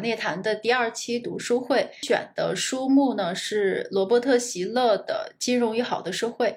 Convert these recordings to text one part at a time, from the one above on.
涅谈的第二期读书会，选的书目呢是罗伯特·席勒的《金融与好的社会》。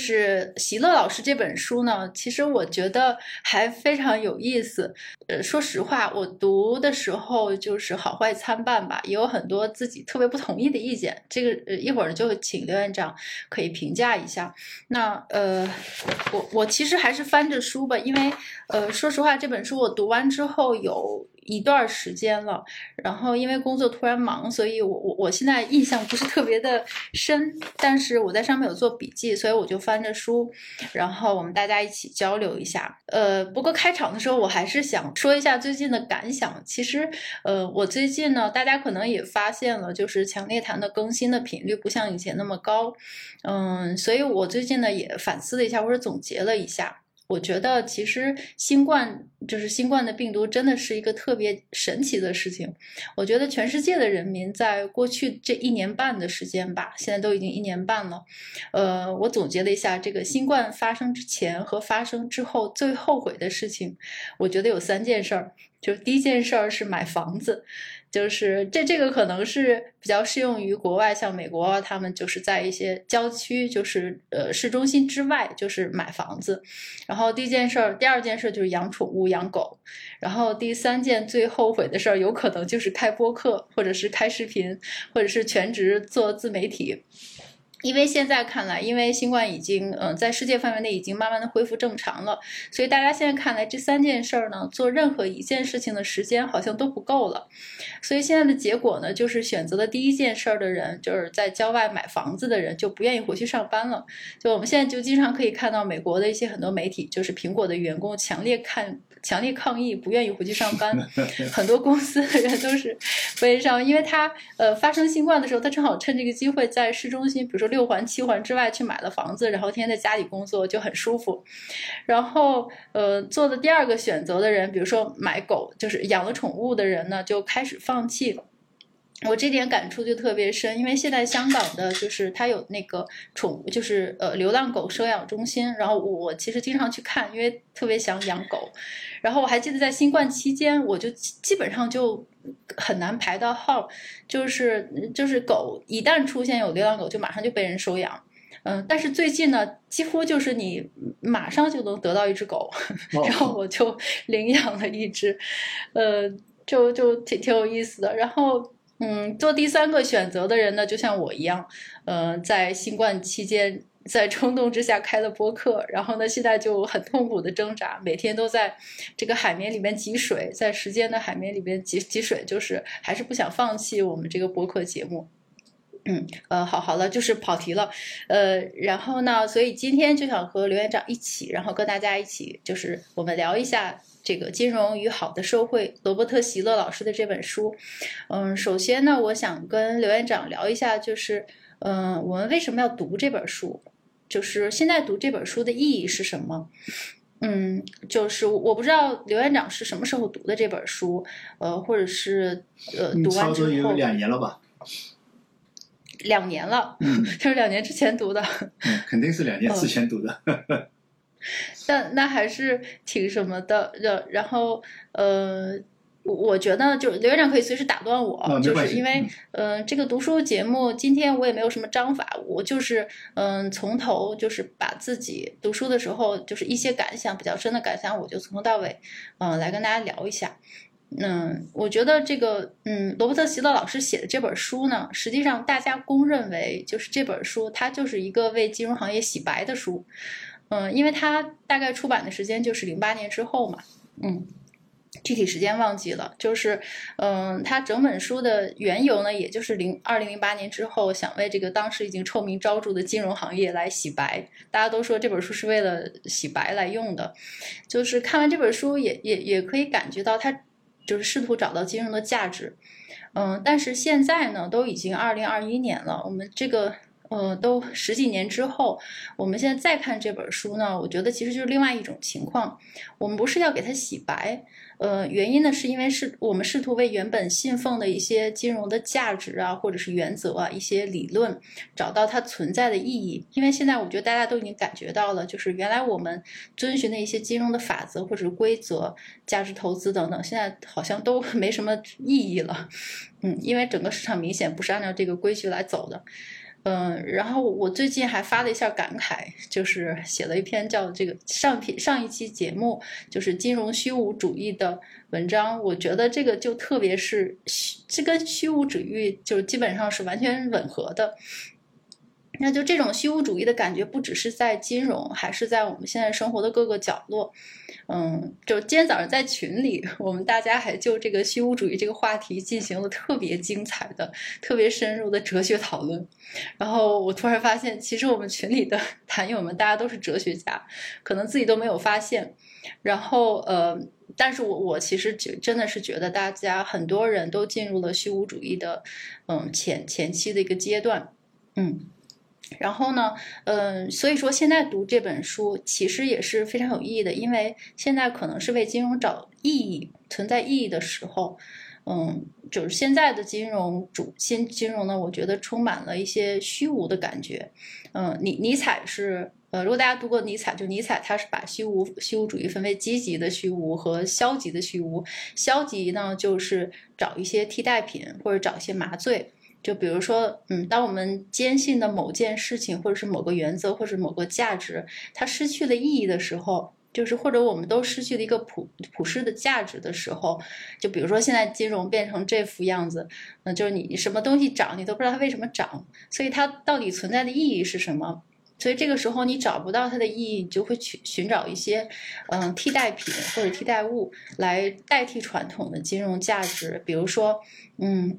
是席勒老师这本书呢，其实我觉得还非常有意思。呃，说实话，我读的时候就是好坏参半吧，也有很多自己特别不同意的意见。这个呃，一会儿就请刘院长可以评价一下。那呃，我我其实还是翻着书吧，因为呃，说实话，这本书我读完之后有。一段时间了，然后因为工作突然忙，所以我我我现在印象不是特别的深，但是我在上面有做笔记，所以我就翻着书，然后我们大家一起交流一下。呃，不过开场的时候我还是想说一下最近的感想。其实，呃，我最近呢，大家可能也发现了，就是强烈谈的更新的频率不像以前那么高，嗯，所以我最近呢也反思了一下，或者总结了一下。我觉得其实新冠就是新冠的病毒，真的是一个特别神奇的事情。我觉得全世界的人民在过去这一年半的时间吧，现在都已经一年半了。呃，我总结了一下，这个新冠发生之前和发生之后最后悔的事情，我觉得有三件事儿。就是第一件事儿是买房子。就是这这个可能是比较适用于国外，像美国，他们就是在一些郊区，就是呃市中心之外，就是买房子。然后第一件事儿，第二件事就是养宠物、养狗。然后第三件最后悔的事儿，有可能就是开播客，或者是开视频，或者是全职做自媒体。因为现在看来，因为新冠已经，嗯，在世界范围内已经慢慢的恢复正常了，所以大家现在看来这三件事儿呢，做任何一件事情的时间好像都不够了，所以现在的结果呢，就是选择的第一件事儿的人，就是在郊外买房子的人就不愿意回去上班了。就我们现在就经常可以看到美国的一些很多媒体，就是苹果的员工强烈看。强烈抗议，不愿意回去上班。很多公司的人都是悲伤，因为他呃发生新冠的时候，他正好趁这个机会在市中心，比如说六环、七环之外去买了房子，然后天天在家里工作就很舒服。然后呃做的第二个选择的人，比如说买狗，就是养了宠物的人呢，就开始放弃了。我这点感触就特别深，因为现在香港的就是它有那个宠，就是呃流浪狗收养中心，然后我其实经常去看，因为特别想养狗。然后我还记得在新冠期间，我就基本上就很难排到号，就是就是狗一旦出现有流浪狗，就马上就被人收养。嗯，但是最近呢，几乎就是你马上就能得到一只狗，然后我就领养了一只，呃，就就挺挺有意思的。然后。嗯，做第三个选择的人呢，就像我一样，呃，在新冠期间，在冲动之下开了播客，然后呢，现在就很痛苦的挣扎，每天都在这个海绵里面挤水，在时间的海绵里面挤挤水，就是还是不想放弃我们这个播客节目。嗯，呃，好好了，就是跑题了，呃，然后呢，所以今天就想和刘院长一起，然后跟大家一起，就是我们聊一下。这个金融与好的社会，罗伯特·席勒老师的这本书。嗯，首先呢，我想跟刘院长聊一下，就是，嗯，我们为什么要读这本书？就是现在读这本书的意义是什么？嗯，就是我不知道刘院长是什么时候读的这本书，呃，或者是呃，读完之后有两年了吧？两年了，就是两年之前读的。嗯，肯定是两年之前读的。但那还是挺什么的，然然后呃，我觉得就刘院长可以随时打断我，就是因为嗯，这个读书节目今天我也没有什么章法，我就是嗯，从头就是把自己读书的时候就是一些感想比较深的感想，我就从头到尾嗯来跟大家聊一下。嗯，我觉得这个嗯，罗伯特·席勒老师写的这本书呢，实际上大家公认为就是这本书，它就是一个为金融行业洗白的书。嗯，因为它大概出版的时间就是零八年之后嘛，嗯，具体时间忘记了，就是，嗯，它整本书的缘由呢，也就是零二零零八年之后，想为这个当时已经臭名昭著的金融行业来洗白。大家都说这本书是为了洗白来用的，就是看完这本书也也也可以感觉到它就是试图找到金融的价值，嗯，但是现在呢，都已经二零二一年了，我们这个。呃，都十几年之后，我们现在再看这本书呢，我觉得其实就是另外一种情况。我们不是要给它洗白，呃，原因呢是因为是我们试图为原本信奉的一些金融的价值啊，或者是原则啊，一些理论找到它存在的意义。因为现在我觉得大家都已经感觉到了，就是原来我们遵循的一些金融的法则或者是规则、价值投资等等，现在好像都 没什么意义了。嗯，因为整个市场明显不是按照这个规矩来走的。嗯，然后我最近还发了一下感慨，就是写了一篇叫这个上篇上一期节目就是金融虚无主义的文章。我觉得这个就特别是虚这跟虚无主义就基本上是完全吻合的。那就这种虚无主义的感觉，不只是在金融，还是在我们现在生活的各个角落。嗯，就今天早上在群里，我们大家还就这个虚无主义这个话题进行了特别精彩的、特别深入的哲学讨论。然后我突然发现，其实我们群里的 坛友们，大家都是哲学家，可能自己都没有发现。然后呃，但是我我其实觉真的是觉得，大家很多人都进入了虚无主义的嗯前前期的一个阶段，嗯。然后呢，嗯，所以说现在读这本书其实也是非常有意义的，因为现在可能是为金融找意义、存在意义的时候，嗯，就是现在的金融主新金融呢，我觉得充满了一些虚无的感觉，嗯，尼尼采是，呃，如果大家读过尼采，就尼采他是把虚无虚无主义分为积极的虚无和消极的虚无，消极呢就是找一些替代品或者找一些麻醉。就比如说，嗯，当我们坚信的某件事情，或者是某个原则，或者某个价值，它失去了意义的时候，就是或者我们都失去了一个普普世的价值的时候，就比如说现在金融变成这副样子，那就是你什么东西涨，你都不知道它为什么涨，所以它到底存在的意义是什么？所以这个时候你找不到它的意义，你就会去寻找一些嗯替代品或者替代物来代替传统的金融价值，比如说，嗯。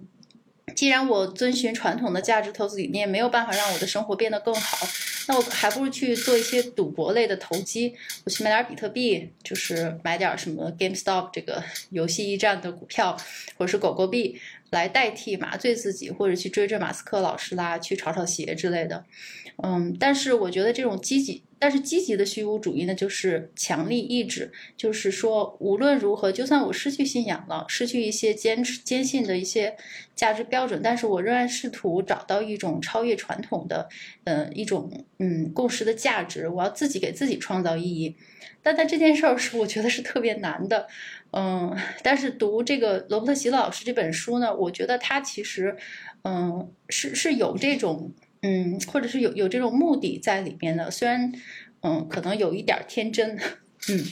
既然我遵循传统的价值投资理念，没有办法让我的生活变得更好，那我还不如去做一些赌博类的投机。我去买点比特币，就是买点什么 GameStop 这个游戏驿站的股票，或者是狗狗币。来代替麻醉自己，或者去追着马斯克老师啦，去炒炒鞋之类的，嗯，但是我觉得这种积极，但是积极的虚无主义呢，就是强力意志，就是说无论如何，就算我失去信仰了，失去一些坚持坚信的一些价值标准，但是我仍然试图找到一种超越传统的，呃，一种嗯共识的价值，我要自己给自己创造意义。但在这件事儿是，我觉得是特别难的。嗯，但是读这个罗伯特·席勒老师这本书呢，我觉得他其实，嗯，是是有这种，嗯，或者是有有这种目的在里面的。虽然，嗯，可能有一点天真，嗯，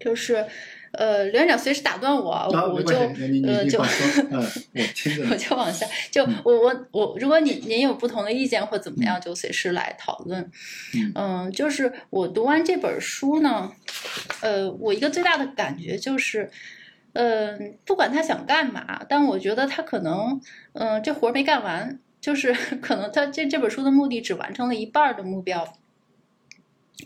就是。呃，刘院长随时打断我，我就呃就 我就往下，就我我我，如果你您有不同的意见或怎么样，就随时来讨论。嗯，就是我读完这本书呢，呃，我一个最大的感觉就是，嗯，不管他想干嘛，但我觉得他可能，嗯，这活儿没干完，就是 可能他这这本书的目的只完成了一半的目标。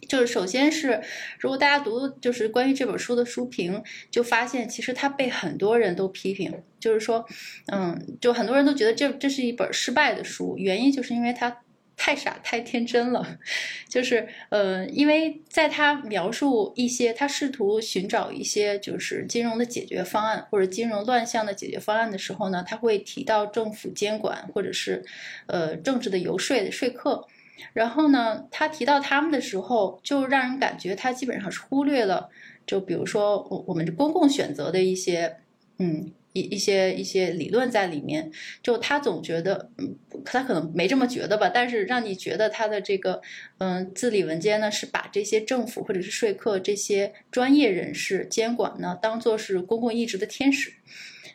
就是首先是，如果大家读就是关于这本书的书评，就发现其实它被很多人都批评，就是说，嗯，就很多人都觉得这这是一本失败的书，原因就是因为它太傻太天真了，就是呃，因为在他描述一些他试图寻找一些就是金融的解决方案或者金融乱象的解决方案的时候呢，他会提到政府监管或者是呃政治的游说的说客。然后呢，他提到他们的时候，就让人感觉他基本上是忽略了，就比如说我我们公共选择的一些，嗯，一一些一些理论在里面。就他总觉得，嗯，他可能没这么觉得吧，但是让你觉得他的这个，嗯，字里文间呢是把这些政府或者是说客这些专业人士监管呢当做是公共意志的天使，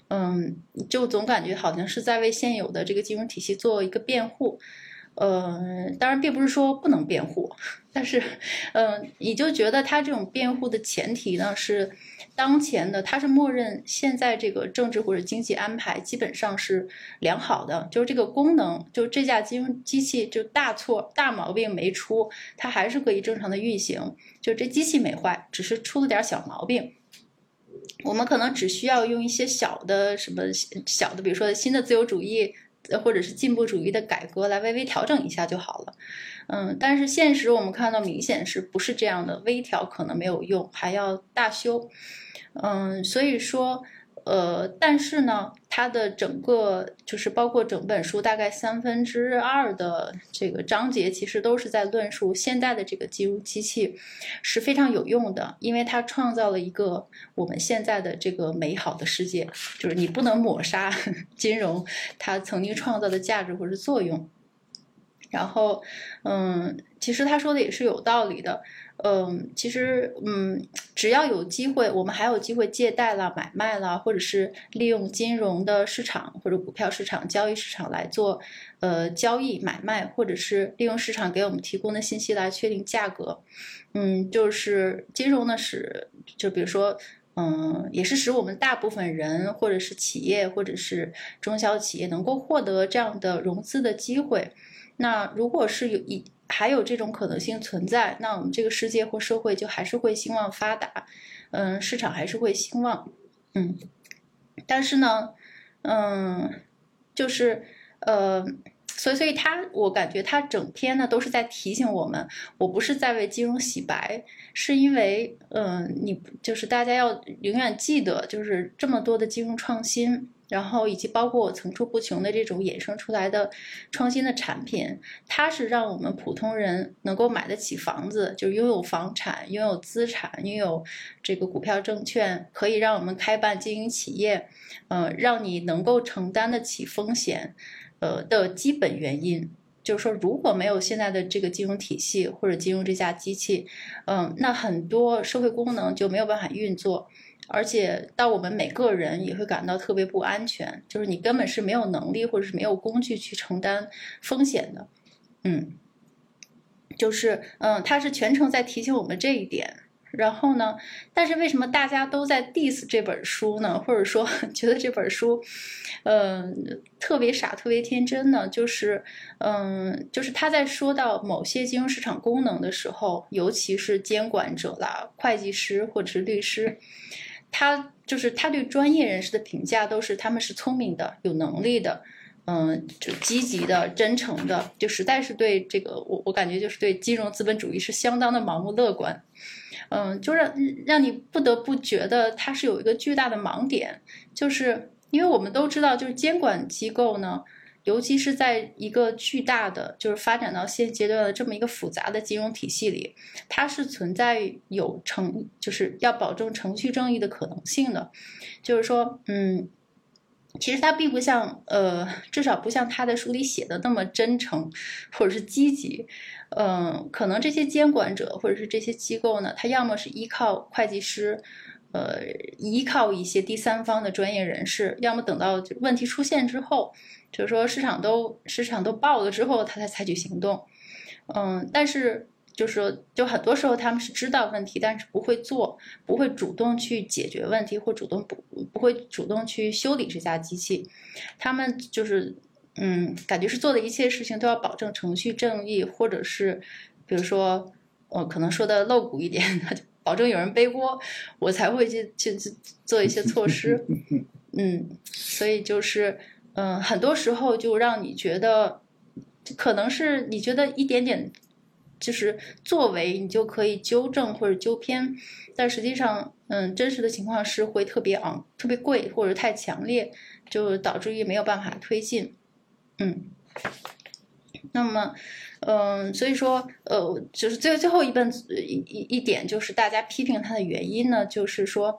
嗯，就总感觉好像是在为现有的这个金融体系做一个辩护。呃，当然并不是说不能辩护，但是，嗯，你就觉得他这种辩护的前提呢是，当前的它是默认现在这个政治或者经济安排基本上是良好的，就是这个功能，就这架机机器就大错大毛病没出，它还是可以正常的运行，就这机器没坏，只是出了点小毛病，我们可能只需要用一些小的什么小的，比如说新的自由主义。或者是进步主义的改革来微微调整一下就好了。嗯，但是现实我们看到明显是不是这样的？微调可能没有用，还要大修。嗯，所以说。呃，但是呢，它的整个就是包括整本书大概三分之二的这个章节，其实都是在论述现在的这个金融机器是非常有用的，因为它创造了一个我们现在的这个美好的世界，就是你不能抹杀 金融它曾经创造的价值或者作用。然后，嗯，其实他说的也是有道理的。嗯，其实，嗯，只要有机会，我们还有机会借贷啦、买卖啦，或者是利用金融的市场或者股票市场、交易市场来做，呃，交易买卖，或者是利用市场给我们提供的信息来确定价格。嗯，就是金融呢，使就比如说，嗯，也是使我们大部分人或者是企业或者是中小企业能够获得这样的融资的机会。那如果是有一还有这种可能性存在，那我们这个世界或社会就还是会兴旺发达，嗯，市场还是会兴旺，嗯，但是呢，嗯，就是呃，所以所以他，我感觉他整篇呢都是在提醒我们，我不是在为金融洗白，是因为，嗯，你就是大家要永远记得，就是这么多的金融创新。然后以及包括层出不穷的这种衍生出来的创新的产品，它是让我们普通人能够买得起房子，就是拥有房产、拥有资产、拥有这个股票证券，可以让我们开办经营企业，呃，让你能够承担得起风险，呃的基本原因。就是说，如果没有现在的这个金融体系或者金融这架机器，嗯，那很多社会功能就没有办法运作。而且到我们每个人也会感到特别不安全，就是你根本是没有能力或者是没有工具去承担风险的，嗯，就是嗯，他是全程在提醒我们这一点。然后呢，但是为什么大家都在 diss 这本书呢？或者说 觉得这本书，嗯，特别傻、特别天真呢？就是嗯，就是他在说到某些金融市场功能的时候，尤其是监管者啦、会计师或者是律师。他就是他对专业人士的评价都是他们是聪明的、有能力的，嗯，就积极的、真诚的，就实在是对这个我我感觉就是对金融资本主义是相当的盲目乐观，嗯，就让让你不得不觉得它是有一个巨大的盲点，就是因为我们都知道，就是监管机构呢。尤其是在一个巨大的，就是发展到现阶段的这么一个复杂的金融体系里，它是存在有程，就是要保证程序正义的可能性的。就是说，嗯，其实它并不像，呃，至少不像他的书里写的那么真诚，或者是积极。嗯，可能这些监管者或者是这些机构呢，他要么是依靠会计师，呃，依靠一些第三方的专业人士，要么等到问题出现之后。就是说，市场都市场都爆了之后，他才采取行动。嗯，但是就是说，就很多时候他们是知道问题，但是不会做，不会主动去解决问题，或主动不不会主动去修理这家机器。他们就是嗯，感觉是做的一切事情都要保证程序正义，或者是比如说，我可能说的露骨一点，保证有人背锅，我才会去去去做一些措施。嗯，所以就是。嗯，很多时候就让你觉得，可能是你觉得一点点，就是作为你就可以纠正或者纠偏，但实际上，嗯，真实的情况是会特别昂、特别贵或者太强烈，就导致于没有办法推进。嗯，那么，嗯，所以说，呃，就是最最后一本一一一点就是大家批评它的原因呢，就是说。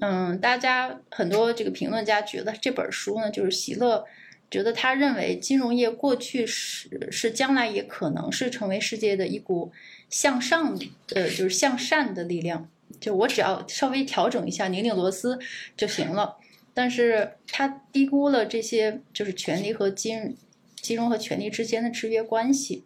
嗯，大家很多这个评论家觉得这本书呢，就是席勒觉得他认为金融业过去是是将来也可能是成为世界的一股向上呃就是向善的力量，就我只要稍微调整一下拧拧螺丝就行了。但是他低估了这些就是权力和金金融和权力之间的制约关系，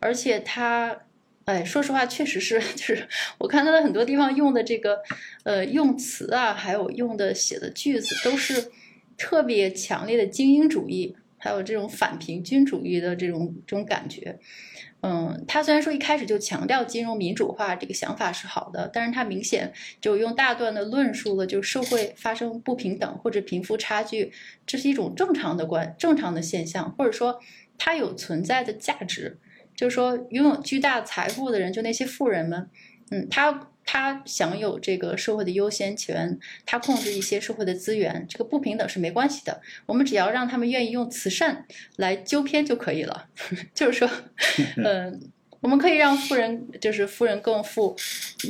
而且他。哎，说实话，确实是，就是我看他的很多地方用的这个，呃，用词啊，还有用的写的句子，都是特别强烈的精英主义，还有这种反平均主义的这种这种感觉。嗯，他虽然说一开始就强调金融民主化这个想法是好的，但是他明显就用大段的论述了，就社会发生不平等或者贫富差距，这是一种正常的观正常的现象，或者说它有存在的价值。就是说，拥有巨大财富的人，就那些富人们，嗯，他。他享有这个社会的优先权，他控制一些社会的资源，这个不平等是没关系的。我们只要让他们愿意用慈善来纠偏就可以了。就是说，嗯，我们可以让富人就是富人更富，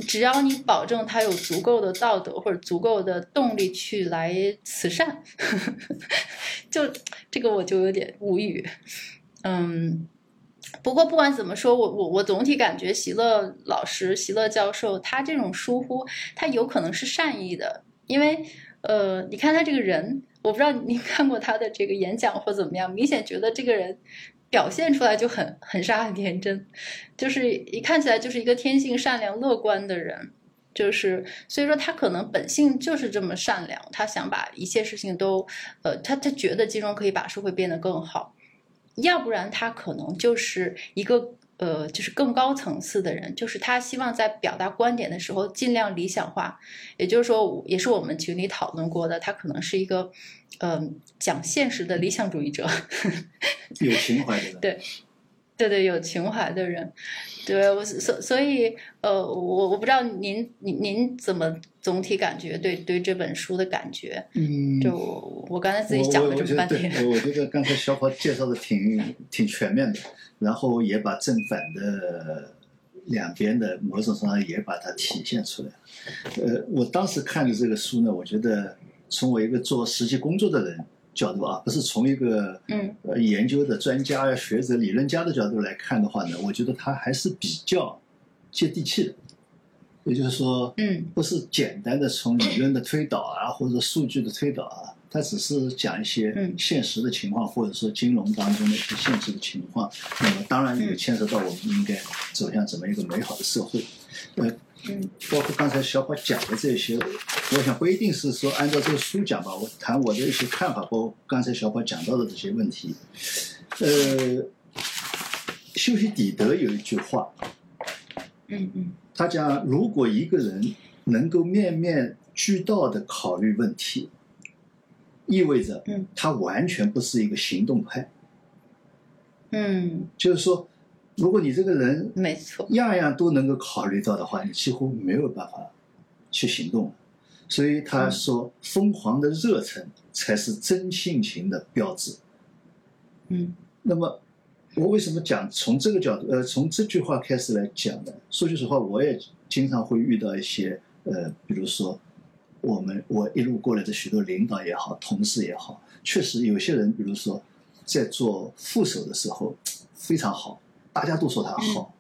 只要你保证他有足够的道德或者足够的动力去来慈善。就这个我就有点无语，嗯。不过不管怎么说，我我我总体感觉席勒老师、席勒教授他这种疏忽，他有可能是善意的，因为呃，你看他这个人，我不知道您 看过他的这个演讲或怎么样，明显觉得这个人表现出来就很很傻很天真，就是一看起来就是一个天性善良乐观的人，就是所以说他可能本性就是这么善良，他想把一切事情都呃，他他觉得金融可以把社会变得更好。要不然他可能就是一个呃，就是更高层次的人，就是他希望在表达观点的时候尽量理想化，也就是说，也是我们群里讨论过的，他可能是一个嗯讲现实的理想主义者，有情怀的，对。对对，有情怀的人，对我所所以呃，我我不知道您您您怎么总体感觉对对这本书的感觉，嗯，就我刚才自己讲了这么半天，我我觉得刚才小跑介绍的挺挺全面的，然后也把正反的两边的某种程度上也把它体现出来呃，我当时看的这个书呢，我觉得从我一个做实际工作的人。角度啊，不是从一个嗯呃研究的专家、学者、理论家的角度来看的话呢，我觉得他还是比较接地气的。也就是说，嗯，不是简单的从理论的推导啊，或者数据的推导啊，他只是讲一些现实的情况，或者说金融当中的一些现实的情况。那么当然也牵涉到我们应该走向怎么一个美好的社会，呃。嗯，包括刚才小宝讲的这些，我想不一定是说按照这个书讲吧，我谈我的一些看法，包括刚才小宝讲到的这些问题。呃，修昔底德有一句话，嗯嗯，他讲如果一个人能够面面俱到的考虑问题，意味着，嗯，他完全不是一个行动派，嗯，就是说。如果你这个人没错，样样都能够考虑到的话，你几乎没有办法去行动。所以他说，疯狂的热忱才是真性情的标志。嗯，那么我为什么讲从这个角度，呃，从这句话开始来讲呢？说句实话，我也经常会遇到一些，呃，比如说我们我一路过来的许多领导也好，同事也好，确实有些人，比如说在做副手的时候非常好。大家都说他好，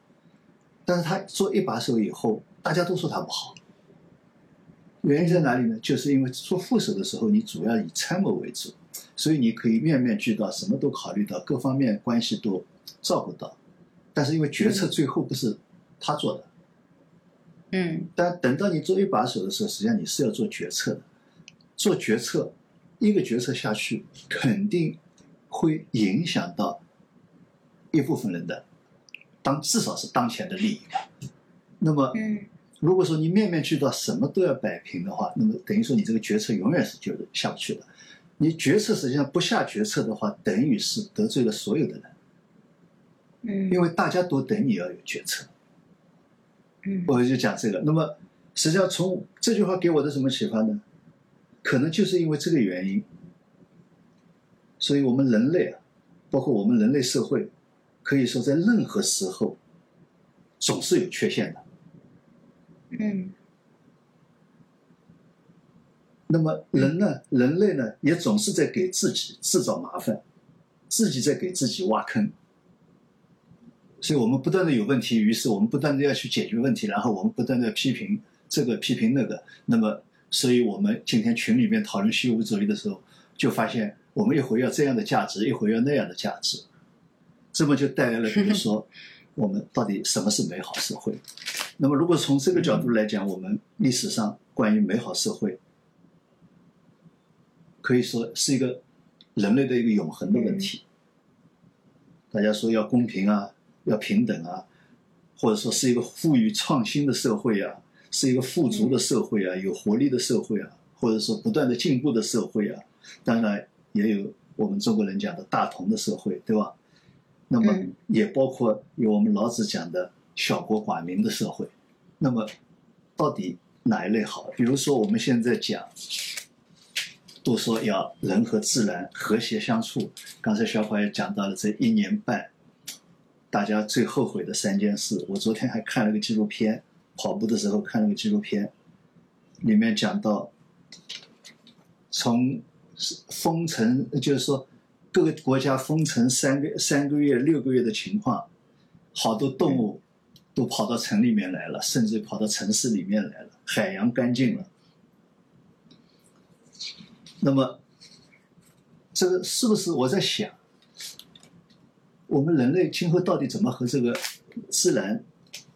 但是他做一把手以后，大家都说他不好。原因在哪里呢？就是因为做副手的时候，你主要以参谋为主，所以你可以面面俱到，什么都考虑到，各方面关系都照顾到。但是因为决策最后不是他做的，嗯，但等到你做一把手的时候，实际上你是要做决策的。做决策，一个决策下去，肯定会影响到一部分人的。当至少是当前的利益吧。那么，如果说你面面俱到，什么都要摆平的话，那么等于说你这个决策永远是就下不去的。你决策实际上不下决策的话，等于是得罪了所有的人。嗯，因为大家都等你要有决策。嗯，我就讲这个。那么，实际上从这句话给我的什么启发呢？可能就是因为这个原因，所以我们人类啊，包括我们人类社会。可以说，在任何时候，总是有缺陷的。嗯。那么人呢？人类呢，也总是在给自己制造麻烦，自己在给自己挖坑。所以我们不断的有问题，于是我们不断的要去解决问题，然后我们不断的批评这个批评那个。那么，所以我们今天群里面讨论虚无主义的时候，就发现我们一会要这样的价值，一会要那样的价值。这么就带来了，比如说，我们到底什么是美好社会？那么，如果从这个角度来讲，我们历史上关于美好社会，可以说是一个人类的一个永恒的问题。大家说要公平啊，要平等啊，或者说是一个富于创新的社会啊，是一个富足的社会啊，有活力的社会啊，或者说不断的进步的社会啊。当然也有我们中国人讲的大同的社会，对吧？那么也包括有我们老子讲的小国寡民的社会。那么到底哪一类好？比如说我们现在讲。都说要人和自然和谐相处。刚才小宝也讲到了这一年半，大家最后悔的三件事。我昨天还看了个纪录片，跑步的时候看了个纪录片，里面讲到，从封城，就是说各个国家封城三个三个月、六个月的情况，好多动物都跑到城里面来了，甚至跑到城市里面来了，海洋干净了。那么，这个是不是我在想，我们人类今后到底怎么和这个自然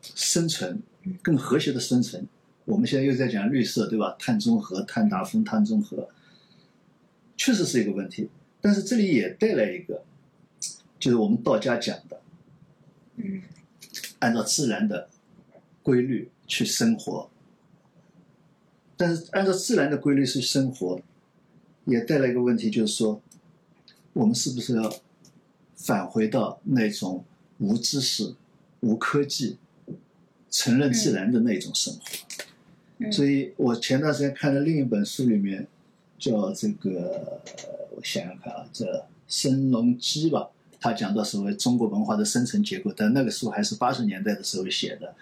生存更和谐的生存？我们现在又在讲绿色，对吧？碳中和、碳达峰、碳中和，确实是一个问题。但是这里也带来一个，就是我们道家讲的，嗯，按照自然的规律去生活。但是按照自然的规律去生活。也带来一个问题，就是说，我们是不是要返回到那种无知识、无科技、承认自然的那种生活？所以我前段时间看了另一本书，里面叫这个，我想想看啊，这申龙基吧，他讲到所谓中国文化的生成结构，但那个书还是八十年代的时候写的，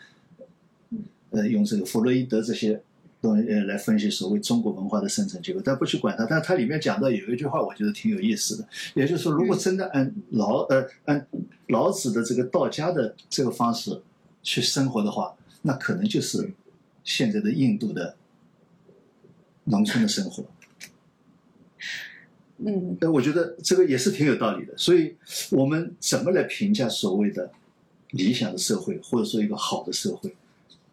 呃，用这个弗洛伊德这些。东西，来分析所谓中国文化的生成结构，但不去管它。但它里面讲到有一句话，我觉得挺有意思的。也就是说，如果真的按老呃按老子的这个道家的这个方式去生活的话，那可能就是 现在的印度的农村的生活。嗯，呃，我觉得这个也是挺有道理的。所以，我们怎么来评价所谓的理想的社会，或者说一个好的社会？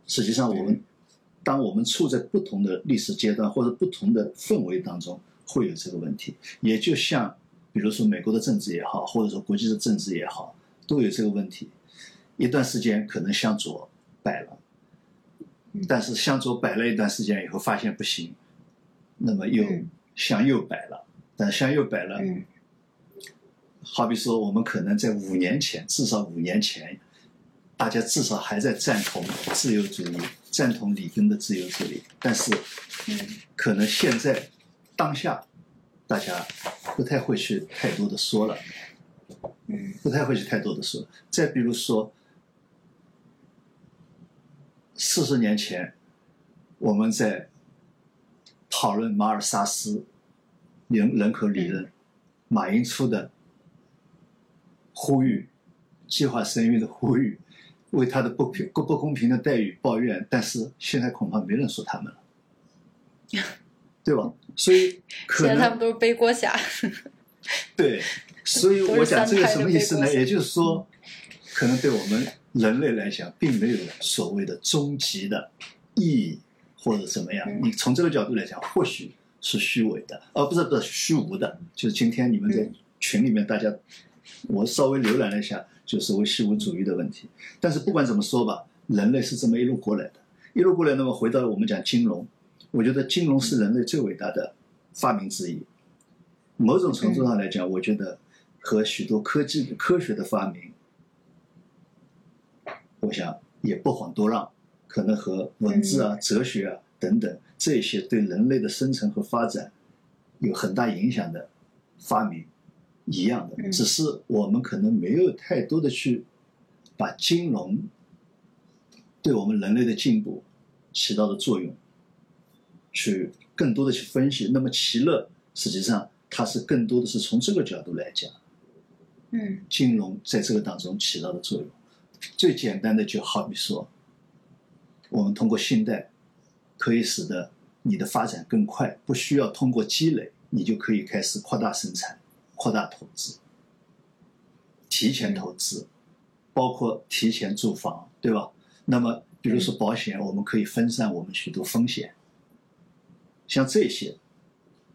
实际上，我们。当我们处在不同的历史阶段或者不同的氛围当中，会有这个问题。也就像，比如说美国的政治也好，或者说国际的政治也好，都有这个问题。一段时间可能向左摆了，但是向左摆了一段时间以后，发现不行，那么又向右摆了。但向右摆了，好比说我们可能在五年前，至少五年前。大家至少还在赞同自由主义，赞同里根的自由主义，但是，可能现在当下，大家不太会去太多的说了，不太会去太多的说。再比如说，四十年前，我们在讨论马尔萨斯人人口理论，马云出的呼吁，计划生育的呼吁。为他的不平不不公平的待遇抱怨，但是现在恐怕没人说他们了，对吧？所以可能他们都是背锅侠。对，所以我讲这个什么意思呢？也就是说，可能对我们人类来讲，并没有所谓的终极的意义或者怎么样。你从这个角度来讲，或许是虚伪的，哦不是不是虚无的。就是今天你们在群里面，大家我稍微浏览了一下。就是为虚无主义的问题，但是不管怎么说吧，人类是这么一路过来的，一路过来。那么回到我们讲金融，我觉得金融是人类最伟大的发明之一。某种程度上来讲，我觉得和许多科技、科学的发明，我想也不遑多让。可能和文字啊、哲学啊等等这些对人类的生存和发展有很大影响的发明。一样的，只是我们可能没有太多的去把金融对我们人类的进步起到的作用，去更多的去分析。那么，其乐实际上它是更多的是从这个角度来讲，嗯，金融在这个当中起到的作用，最简单的就好比说，我们通过信贷可以使得你的发展更快，不需要通过积累，你就可以开始扩大生产。扩大投资，提前投资，包括提前住房，对吧？那么，比如说保险，我们可以分散我们许多风险。像这些，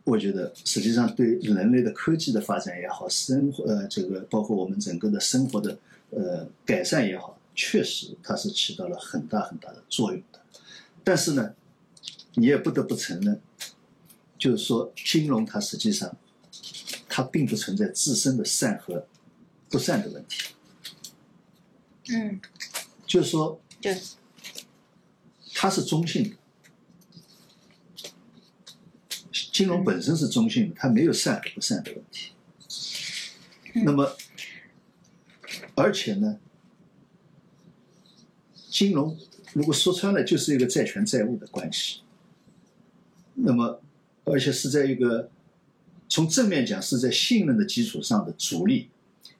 我觉得实际上对人类的科技的发展也好，生活呃这个包括我们整个的生活的呃改善也好，确实它是起到了很大很大的作用的。但是呢，你也不得不承认，就是说金融它实际上它并不存在自身的善和不善的问题。嗯，就是说对，它是中性的，金融本身是中性的，它没有善和不善的问题。嗯那么，而且呢，金融如果说穿了就是一个债权债务的关系。那么，而且是在一个从正面讲是在信任的基础上的逐利，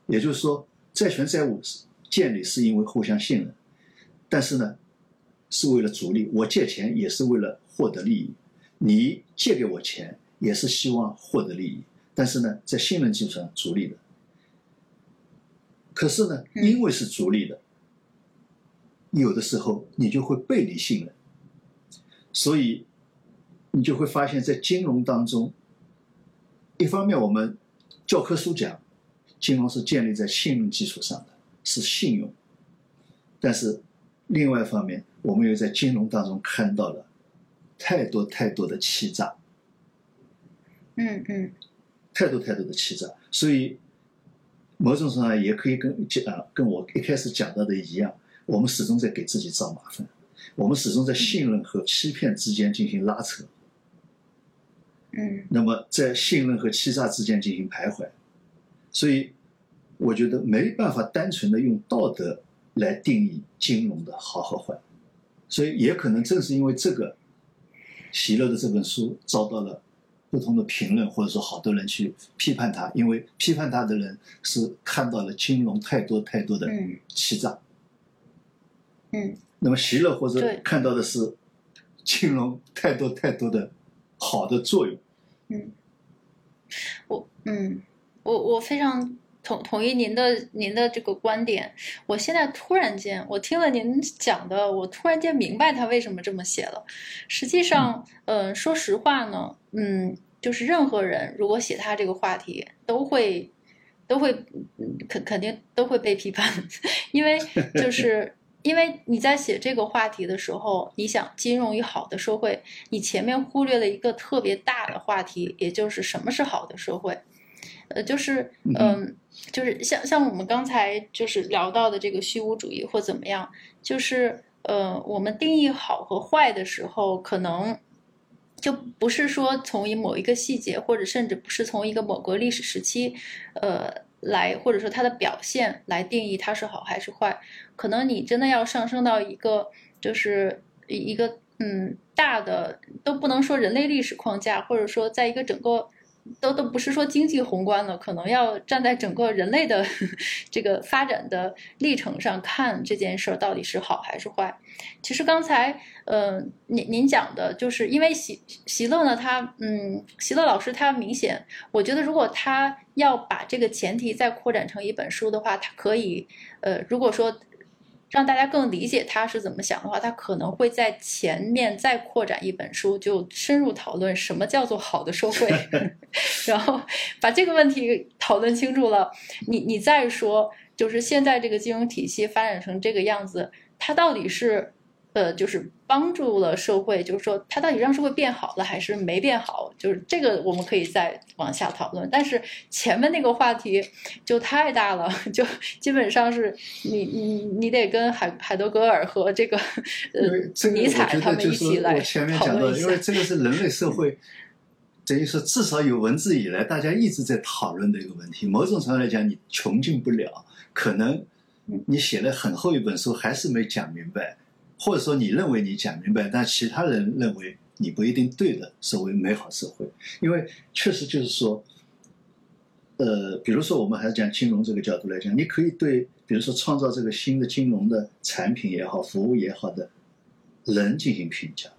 也就是说，债权债务是建立是因为互相信任，但是呢，是为了逐利。我借钱也是为了获得利益，你借给我钱也是希望获得利益，但是呢，在信任基础上逐利的。可是呢，嗯因为是逐利的，有的时候你就会背离信任，所以你就会发现，在金融当中，一方面我们教科书讲，金融是建立在信任基础上的，是信用，但是另外一方面，我们又在金融当中看到了太多太多的欺诈，嗯嗯。太多太多的欺诈，所以某种程度上也可以跟讲跟我一开始讲到的一样，我们始终在给自己找麻烦，我们始终在信任和欺骗之间进行拉扯，嗯。那么在信任和欺诈之间进行徘徊，所以我觉得没办法单纯的用道德来定义金融的好和坏，所以也可能正是因为这个，席勒的这本书遭到了不同的评论，或者说好多人去批判他，因为批判他的人是看到了金融太多太多的嗯。欺诈，嗯。那么席勒或者看到的是金融太多太多的好的作用。嗯，我嗯我我非常同同意您的您的这个观点。我现在突然间，我听了您讲的，我突然间明白他为什么这么写了。实际上，嗯、说实话呢，嗯，就是任何人如果写他这个话题，都会都会嗯肯肯定都会被批判，因为就是。因为你在写这个话题的时候，你想金融与好的社会，你前面忽略了一个特别大的话题，也就是什么是好的社会。呃，就是嗯嗯，就是像像我们刚才就是聊到的这个虚无主义或怎么样，就是呃，我们定义好和坏的时候，可能就不是说从一某一个细节，或者甚至不是从一个某个历史时期，呃，来或者说它的表现来定义它是好还是坏。可能你真的要上升到一个就是一一个嗯大的都不能说人类历史框架，或者说在一个整个都都不是说经济宏观了，可能要站在整个人类的 这个发展的历程上看这件事儿到底是好还是坏。其实刚才呃您您讲的就是因为席席勒呢，他嗯席勒老师他明显，我觉得如果他要把这个前提再扩展成一本书的话，他可以呃如果说。让大家更理解他是怎么想的话，他可能会在前面再扩展一本书，就深入讨论什么叫做好的社会，然后把这个问题讨论清楚了，你你再说，就是现在这个金融体系发展成这个样子，它到底是呃，就是帮助了社会，就是说它到底让社会变好了还是没变好？就是这个我们可以再往下讨论。但是前面那个话题就太大了，就基本上是你你你得跟海海德格尔和这个呃尼采他们一起来前面讨讲到的，因为。这个是人类社会，等于说至少有文字以来，大家一直在讨论的一个问题。某种程度来讲，你穷尽不了，可能你写了很厚一本书，还是没讲明白，或者说你认为你讲明白，但其他人认为你不一定对的，所谓美好社会。因为确实就是说，呃，比如说我们还是讲金融这个角度来讲，你可以对，比如说创造这个新的金融的产品也好，服务也好的人进行评价，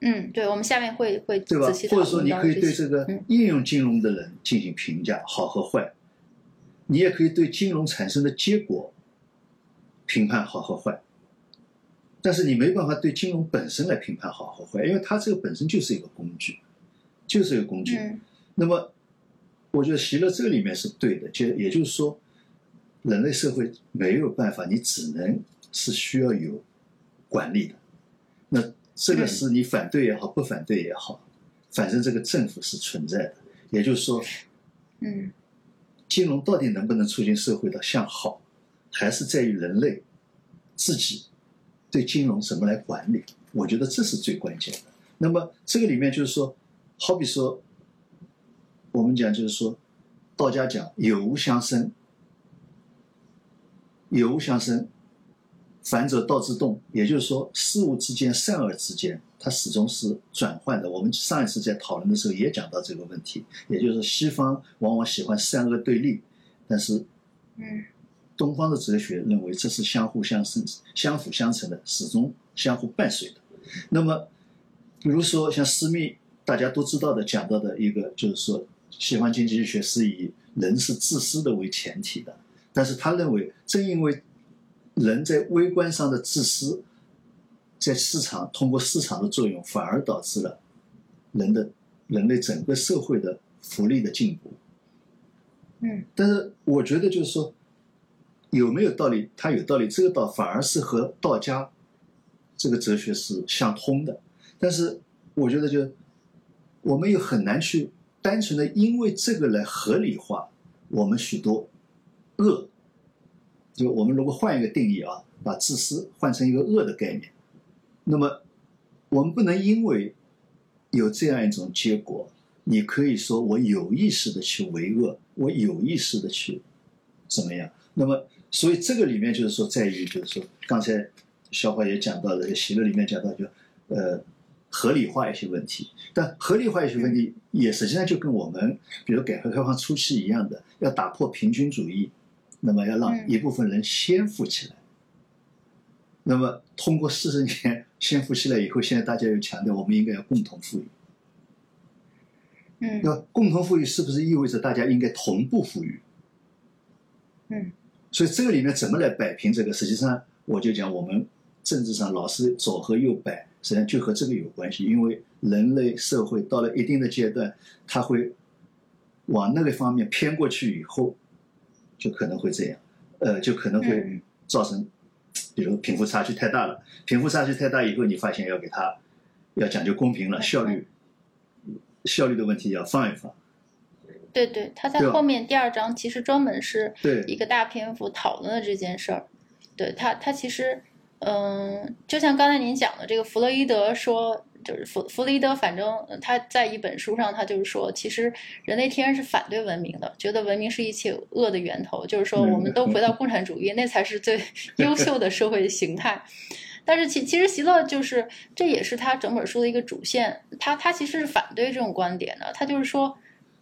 嗯，对，我们下面会会对吧或者说你可以对这个嗯应用金融的人进行评价，好和坏。你也可以对金融产生的结果评判好和坏，但是你没办法对金融本身来评判好和坏，因为它这个本身就是一个工具。就是一个工具。嗯那么，我觉得席勒这个里面是对的，就也就是说，人类社会没有办法，你只能是需要有管理的。那这个是你反对也好，不反对也好，反正这个政府是存在的。也就是说，嗯金融到底能不能促进社会的向好，还是在于人类自己对金融怎么来管理。我觉得这是最关键的。那么这个里面就是说，好比说，我们讲就是说，道家讲有无相生，有无相生，反者道之动，也就是说，事物之间善恶之间，它始终是转换的。我们上一次在讨论的时候也讲到这个问题，也就是，西方往往喜欢善恶对立，但是嗯东方的哲学认为这是相互相生、相辅相成的，始终相互伴随的。那么，比如说像斯密，大家都知道的讲到的一个，就是说，西方经济学是以人是自私的为前提的，但是他认为，正因为人在微观上的自私，在市场通过市场的作用，反而导致了人的人类整个社会的福利的进步。嗯但是我觉得就是说，有没有道理？它有道理，这个道反而是和道家这个哲学是相通的。但是我觉得就我们又很难去单纯的因为这个来合理化我们许多恶。就我们如果换一个定义啊，把自私换成一个恶的概念，那么我们不能因为有这样一种结果，你可以说我有意识的去为恶，我有意识的去怎么样？那么，所以这个里面就是说，在于就是说，刚才小华也讲到了，习乐里面讲到就呃合理化一些问题，但合理化一些问题也实际上就跟我们比如改革开放初期一样的，要打破平均主义，那么要让嗯一部分人先富起来。那么通过四十年 先富起来以后，现在大家又强调我们应该要共同富裕。嗯那共同富裕是不是意味着大家应该同步富裕？嗯所以这个里面怎么来摆平这个？实际上，我就讲我们政治上老是左和右摆，实际上就和这个有关系。因为人类社会到了一定的阶段，它会往那个方面偏过去以后，就可能会这样，呃，就可能会嗯造成，比如贫富差距太大了。贫富差距太大以后，你发现要给他要讲究公平了，效率，效率的问题要放一放。对对，他在后面第二章其实专门是一个大篇幅讨论了这件事儿。对他，他其实，嗯，就像刚才您讲的，这个弗洛伊德说，就是弗弗洛伊德，反正呃他在一本书上，他就是说，其实人类天然是反对文明的，觉得文明是一切恶的源头，就是说，嗯我们都回到共产主义，那才是最 优秀的社会形态。但是其其实席勒就是，这也是他整本书的一个主线。他他其实是反对这种观点的，他就是说，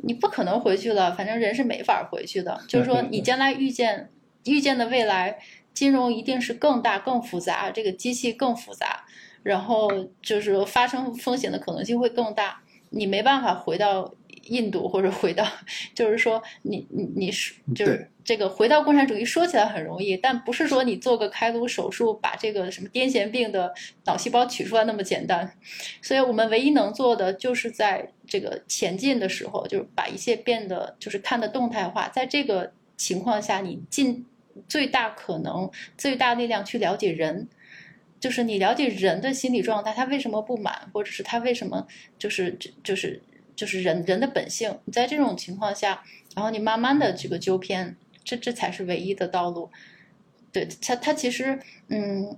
你不可能回去了，反正人是没法回去的。就是说，你将来遇见遇见的未来，金融一定是更大、更复杂，这个机器更复杂，然后就是发生风险的可能性会更大。你没办法回到印度或者回到，就是说你你你是就是对这个回到共产主义说起来很容易，但不是说你做个开颅手术把这个什么癫痫病的脑细胞取出来那么简单。所以我们唯一能做的就是在这个前进的时候，就是把一切变得就是看的动态化，在这个情况下，你尽最大可能、最大力量去了解人。就是你了解人的心理状态，他为什么不满，或者是他为什么就是就就是就是人人的本性。你在这种情况下，然后你慢慢的这个纠偏，这这才是唯一的道路。对他，他其实嗯，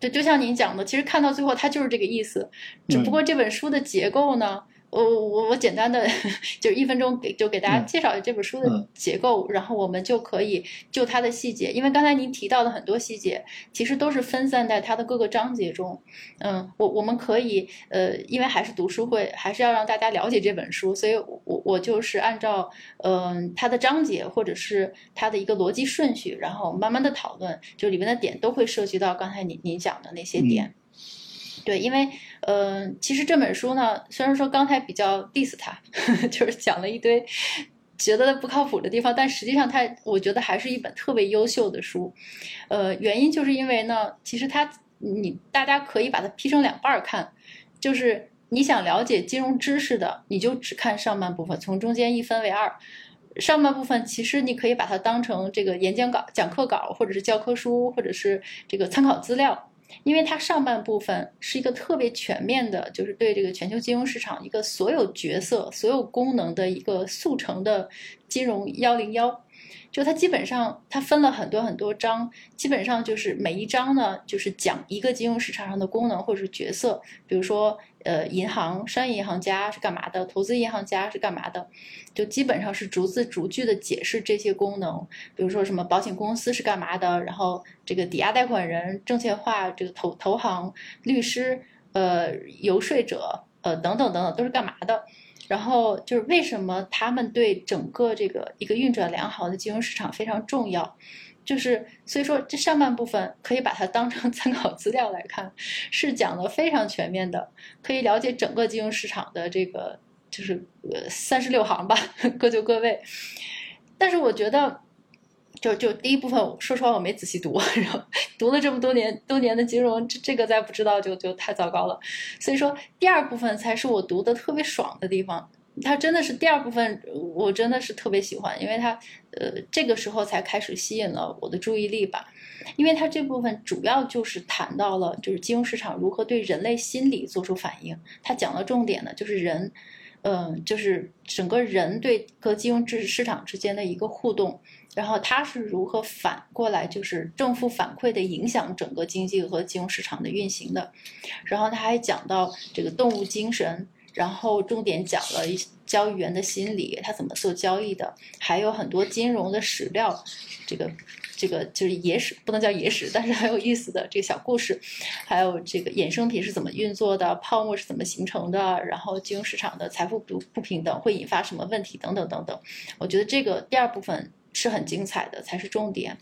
对，就像您讲的，其实看到最后，他就是这个意思。只不过这本书的结构呢，我我我简单的 就一分钟给就给大家嗯介绍这本书的嗯结构，然后我们就可以就它的细节，因为刚才您提到的很多细节，其实都是分散在它的各个章节中。嗯，我我们可以呃，因为还是读书会，还是要让大家了解这本书，所以我我就是按照嗯、它的章节或者是它的一个逻辑顺序，然后慢慢的讨论，就里面的点都会涉及到刚才您您讲的那些点。对，因为呃，其实这本书呢，虽然说刚才比较 diss 它，就是讲了一堆觉得不靠谱的地方，但实际上它，我觉得还是一本特别优秀的书。呃，原因就是因为呢，其实它你大家可以把它劈成两半看，就是你想了解金融知识的，你就只看上半部分，从中间一分为二。上半部分其实你可以把它当成这个演讲稿、讲课稿，或者是教科书，或者是这个参考资料，因为它上半部分是一个特别全面的，就是对这个全球金融市场一个所有角色、所有功能的一个速成的金融幺零幺。就它基本上它分了很多很多章，基本上就是每一章呢，就是讲一个金融市场上的功能或者是角色，比如说呃银行、商业银行家是干嘛的，投资银行家是干嘛的，就基本上是逐字逐句的解释这些功能，比如说什么保险公司是干嘛的，然后这个抵押贷款人、证券化这个投投行、律师、呃游说者、呃等等等等都是干嘛的。然后就是为什么他们对整个这个一个运转良好的金融市场非常重要，就是所以说这上半部分可以把它当成参考资料来看，是讲的非常全面的，可以了解整个金融市场的这个就是呃三十六行吧，各就各位。但是我觉得。就就第一部分，说实话我没仔细读，然后读了这么多年多年的金融，这这个再不知道就就太糟糕了。所以说第二部分才是我读的特别爽的地方。它真的是第二部分，我真的是特别喜欢，因为它呃这个时候才开始吸引了我的注意力吧。因为它这部分主要就是谈到了就是金融市场如何对人类心理做出反应。它讲的重点呢就是人，嗯，就是整个人对和金融知识市场之间的一个互动。然后它是如何反过来，就是正负反馈的影响整个经济和金融市场的运行的。然后他还讲到这个动物精神，然后重点讲了交易员的心理，他怎么做交易的，还有很多金融的史料，这个这个就是野史，不能叫野史，但是很有意思的这个小故事，还有这个衍生品是怎么运作的，泡沫是怎么形成的，然后金融市场的财富不不平等会引发什么问题等等等等。我觉得这个第二部分。是很精彩的，才是重点。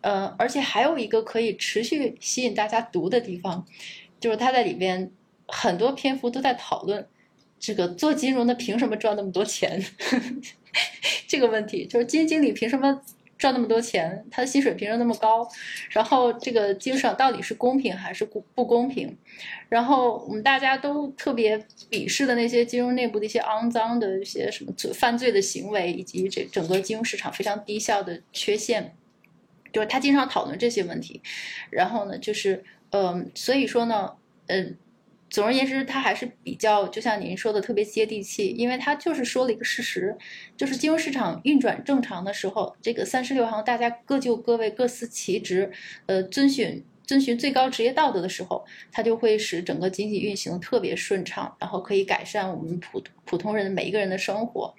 呃，而且还有一个可以持续吸引大家读的地方，就是他在里边很多篇幅都在讨论这个做金融的凭什么赚那么多钱 这个问题，就是基金经理凭什么？赚那么多钱，他的薪水凭什么那么高？然后这个金融到底是公平还是不不公平？然后我们大家都特别鄙视的那些金融内部的一些肮脏的一些什么犯罪的行为，以及这整个金融市场非常低效的缺陷，就是他经常讨论这些问题。然后呢，就是嗯，所以说呢，嗯。总而言之，他还是比较，就像您说的，特别接地气，因为他就是说了一个事实，就是金融市场运转正常的时候，这个三十六行大家各就各位，各司其职，呃，遵循遵循最高职业道德的时候，它就会使整个经济运行特别顺畅，然后可以改善我们普普通人的每一个人的生活。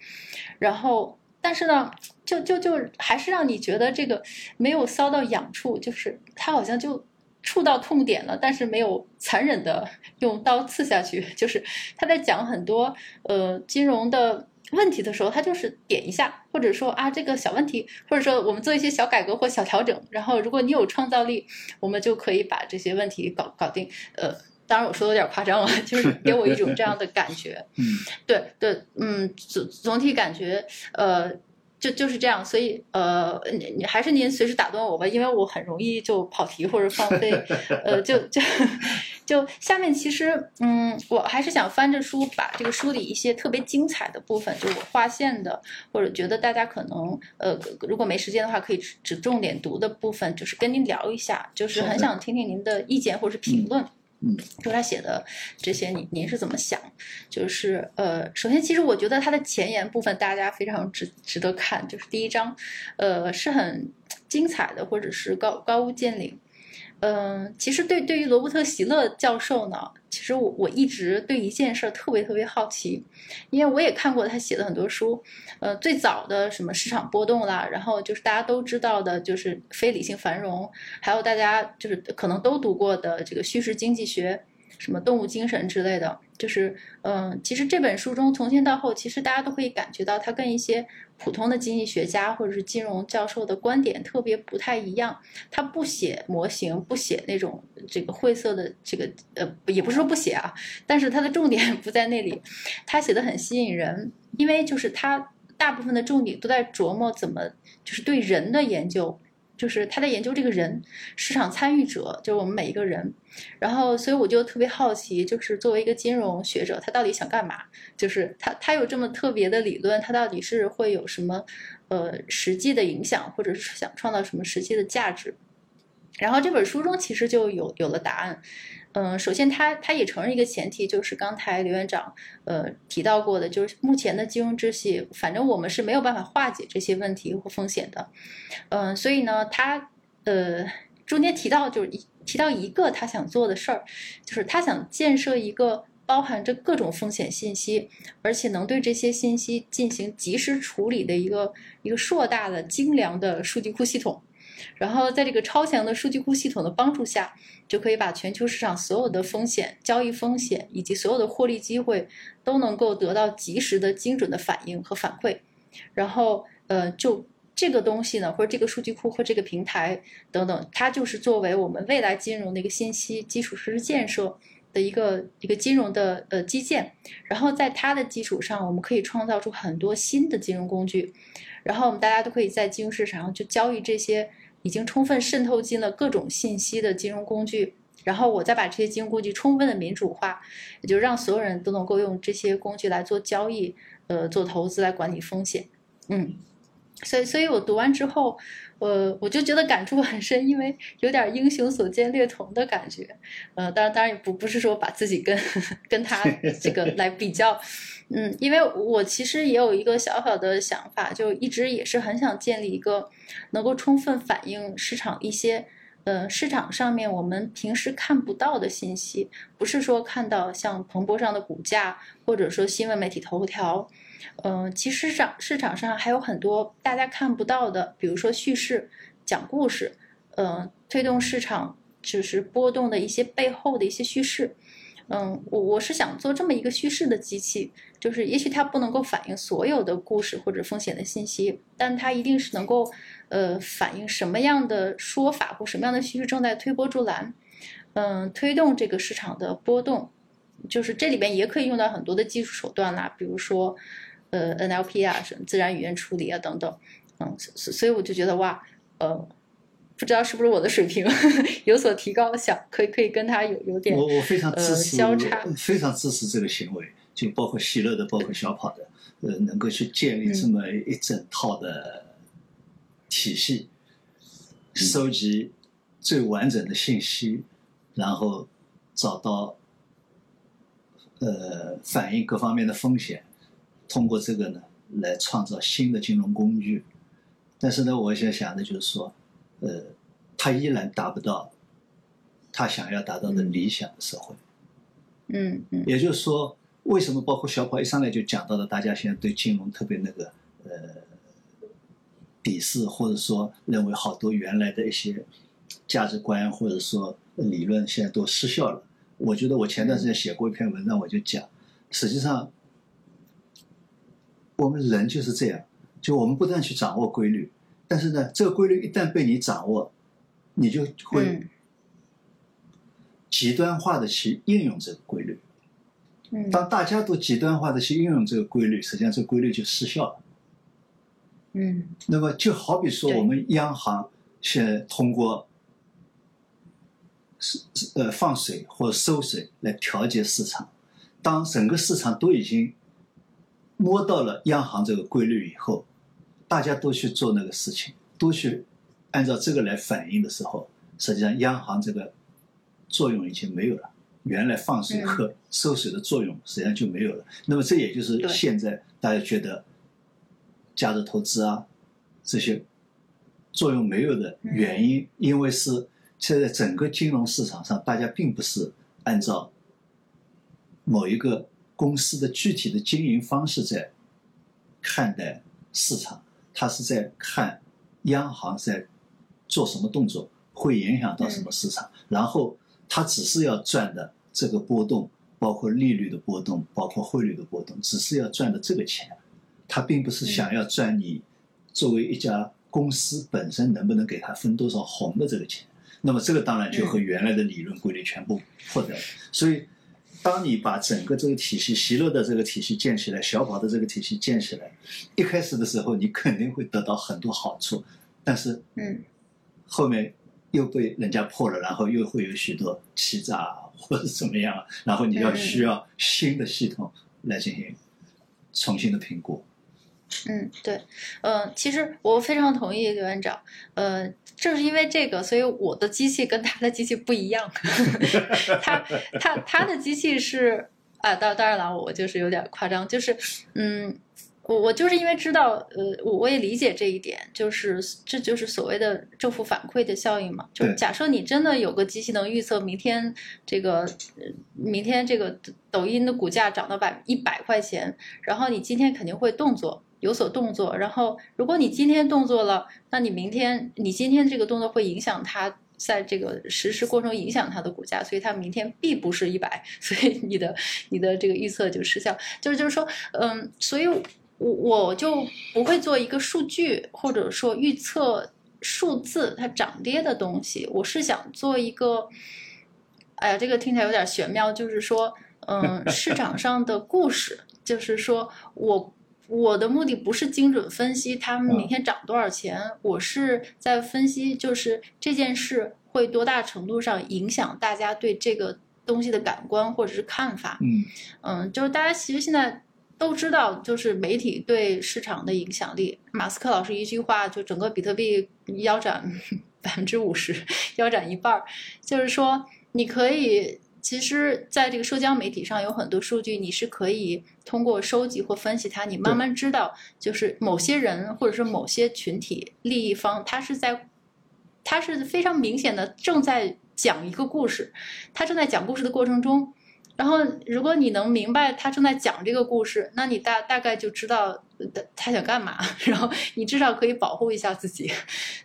然后，但是呢，就就就还是让你觉得这个没有骚到痒处，就是它好像就。触到痛点了，但是没有残忍的 用刀刺下去。就是他在讲很多呃金融的问题的时候，他就是点一下，或者说啊这个小问题，或者说我们做一些小改革或小调整。然后如果你有创造力，我们就可以把这些问题搞搞定。呃，当然我说的有点夸张了，就是给我一种这样的感觉。嗯，对对，嗯，总总体感觉呃。就就是这样，所以呃，你你还是您随时打断我吧，因为我很容易就跑题或者放飞，呃，就就 就下面其实嗯，我还是想翻着书，把这个书里一些特别精彩的部分，就我划线的，或者觉得大家可能呃，如果没时间的话，可以只只重点读的部分，就是跟您聊一下，就是很想听听您的意见或者是评论。嗯，嗯就他写的这些，您您是怎么想？就是呃，首先，其实我觉得他的前言部分大家非常值值得看，就是第一章，呃，是很精彩的，或者是高高屋建瓴。嗯，其实对对于罗伯特·席勒教授呢，其实我我一直对一件事特别特别好奇，因为我也看过他写的很多书，呃，最早的什么市场波动啦，然后就是大家都知道的，就是非理性繁荣，还有大家就是可能都读过的这个叙事经济学。什么动物精神之类的，就是，嗯，其实这本书中从前到后，其实大家都可以感觉到，它跟一些普通的经济学家或者是金融教授的观点特别不太一样。他不写模型，不写那种这个晦涩的这个，呃，也不是说不写啊，但是他的重点 不在那里。他写的很吸引人，因为就是他大部分的重点都在琢磨怎么，就是对人的研究。就是他在研究这个人，市场参与者，就是我们每一个人。然后，所以我就特别好奇，就是作为一个金融学者，他到底想干嘛？就是他他有这么特别的理论，他到底是会有什么呃实际的影响，或者是想创造什么实际的价值？然后这本书中其实就有有了答案。嗯，首先他他也承认一个前提，就是刚才刘院长呃提到过的，就是目前的金融秩序，反正我们是没有办法化解这些问题或风险的。嗯，所以呢，他呃中间提到就是提到一个他想做的事儿，就是他想建设一个包含着各种风险信息，而且能对这些信息进行及时处理的一个一个硕大的精良的数据库系统。然后在这个超强的数据库系统的帮助下，就可以把全球市场所有的风险、交易风险以及所有的获利机会都能够得到及时的、精准的反应和反馈。然后，呃，就这个东西呢，或者这个数据库或这个平台等等，它就是作为我们未来金融的一个信息基础设施建设的一个一个金融的呃基建。然后在它的基础上，我们可以创造出很多新的金融工具。然后我们大家都可以在金融市场上去交易这些。已经充分渗透进了各种信息的金融工具，然后我再把这些金融工具充分的民主化，也就让所有人都能够用这些工具来做交易，呃，做投资来管理风险。嗯，所以，所以我读完之后，呃，我就觉得感触很深，因为有点英雄所见略同的感觉。呃，当然，当然也不不是说把自己跟 跟他这个来比较。嗯，因为我其实也有一个小小的想法，就一直也是很想建立一个能够充分反映市场一些，呃，市场上面我们平时看不到的信息，不是说看到像彭博上的股价，或者说新闻媒体头条，嗯，其实上市场上还有很多大家看不到的，比如说叙事、讲故事，呃，推动市场就是波动的一些背后的一些叙事。嗯，我我是想做这么一个叙事的机器，就是也许它不能够反映所有的故事或者风险的信息，但它一定是能够，呃，反映什么样的说法或什么样的叙事正在推波助澜，嗯，推动这个市场的波动，就是这里边也可以用到很多的技术手段啦，比如说，呃，NLP 啊，什么自然语言处理啊等等，嗯，所所以我就觉得哇，呃。不知道是不是我的水平 有所提高，想可以可以跟他有有点我我非常支持，交叉，非常支持这个行为，就包括喜乐的，包括小跑的，呃，能够去建立这么一整套的体系，收集最完整的信息，然后找到呃反映各方面的风险，通过这个呢来创造新的金融工具。但是呢，我想想的就是说。呃，他依然达不到他想要达到的理想的社会。嗯嗯。也就是说，为什么包括小跑一上来就讲到了，大家现在对金融特别那个呃鄙视，或者说认为好多原来的一些价值观或者说理论现在都失效了。我觉得我前段时间写过一篇文章，我就讲，实际上我们人就是这样，就我们不断去掌握规律。但是呢，这个规律一旦被你掌握，你就会极端化的去应用这个规律。当大家都极端化的去应用这个规律，实际上这个规律就失效了。嗯。那么就好比说，我们央行现在通过是呃放水或者收水来调节市场，当整个市场都已经摸到了央行这个规律以后。大家都去做那个事情，都去按照这个来反应的时候，实际上央行这个作用已经没有了。原来放水和收水的作用实际上就没有了。那么这也就是现在大家觉得价值投资啊这些作用没有的原因，因为是现在整个金融市场上，大家并不是按照某一个公司的具体的经营方式在看待市场。他是在看央行在做什么动作，会影响到什么市场，然后他只是要赚的这个波动，包括利率的波动，包括汇率的波动，只是要赚的这个钱，他并不是想要赚你作为一家公司本身能不能给他分多少红的这个钱。那么这个当然就和原来的理论规律全部破掉了，所以。当你把整个这个体系、习乐的这个体系建起来，小跑的这个体系建起来，一开始的时候你肯定会得到很多好处，但是，嗯，后面又被人家破了，然后又会有许多欺诈啊或者怎么样啊，然后你要嗯需要新的系统来进行重新的评估。嗯，对，呃，其实我非常同意刘院长，呃，正是因为这个，所以我的机器跟他的机器不一样，他他他的机器是啊，当当然了，我就是有点夸张，就是嗯。我我就是因为知道，呃，我我也理解这一点，就是这就是所谓的政府反馈的效应嘛。就是假设你真的有个机器能预测明天这个，呃明天这个抖音的股价涨到百一百块钱，然后你今天肯定会动作，有所动作。然后如果你今天动作了，那你明天你今天这个动作会影响它。在这个实施过程影响它的股价，所以它明天必不是一百，所以你的你的这个预测就失效。就是就是说，嗯，所以我我就不会做一个数据或者说预测数字它涨跌的东西，我是想做一个，哎呀，这个听起来有点玄妙，就是说，嗯，市场上的故事，就是说我。我的目的不是精准分析他们明天涨多少钱，我是在分析，就是这件事会多大程度上影响大家对这个东西的感官或者是看法。嗯嗯，就是大家其实现在都知道，就是媒体对市场的影响力。马斯克老师一句话，就整个比特币腰斩 百分之五十，腰斩一半儿。就是说，你可以，其实在这个社交媒体上有很多数据，你是可以通过收集或分析它，你慢慢知道，就是某些人或者是某些群体利益方，他是在，他是非常明显的正在讲一个故事，他正在讲故事的过程中。然后，如果你能明白他正在讲这个故事，那你大大概就知道他他想干嘛，然后你至少可以保护一下自己。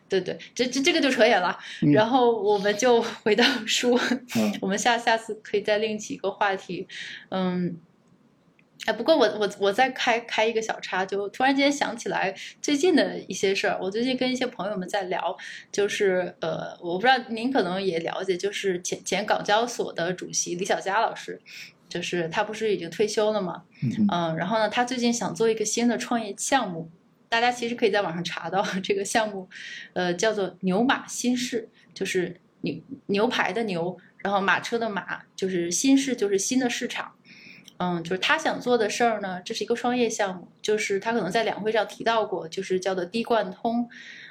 对对，这这这个就扯远了。嗯然后我们就回到书，嗯 我们下下次可以再另起一个话题。嗯，哎，不过我我我再开开一个小差，就突然间想起来最近的一些事儿。我最近跟一些朋友们在聊，就是呃，我不知道您可能也了解，就是前前港交所的主席李小加老师，就是他不是已经退休了吗？嗯嗯，然后呢，他最近想做一个新的创业项目，大家其实可以在网上查到这个项目，呃，叫做牛马新市，就是牛牛排的牛，然后马车的马，就是新市，就是新的市场。嗯，就是他想做的事儿呢，这是一个创业项目，就是他可能在两会上提到过，就是叫做低贯通。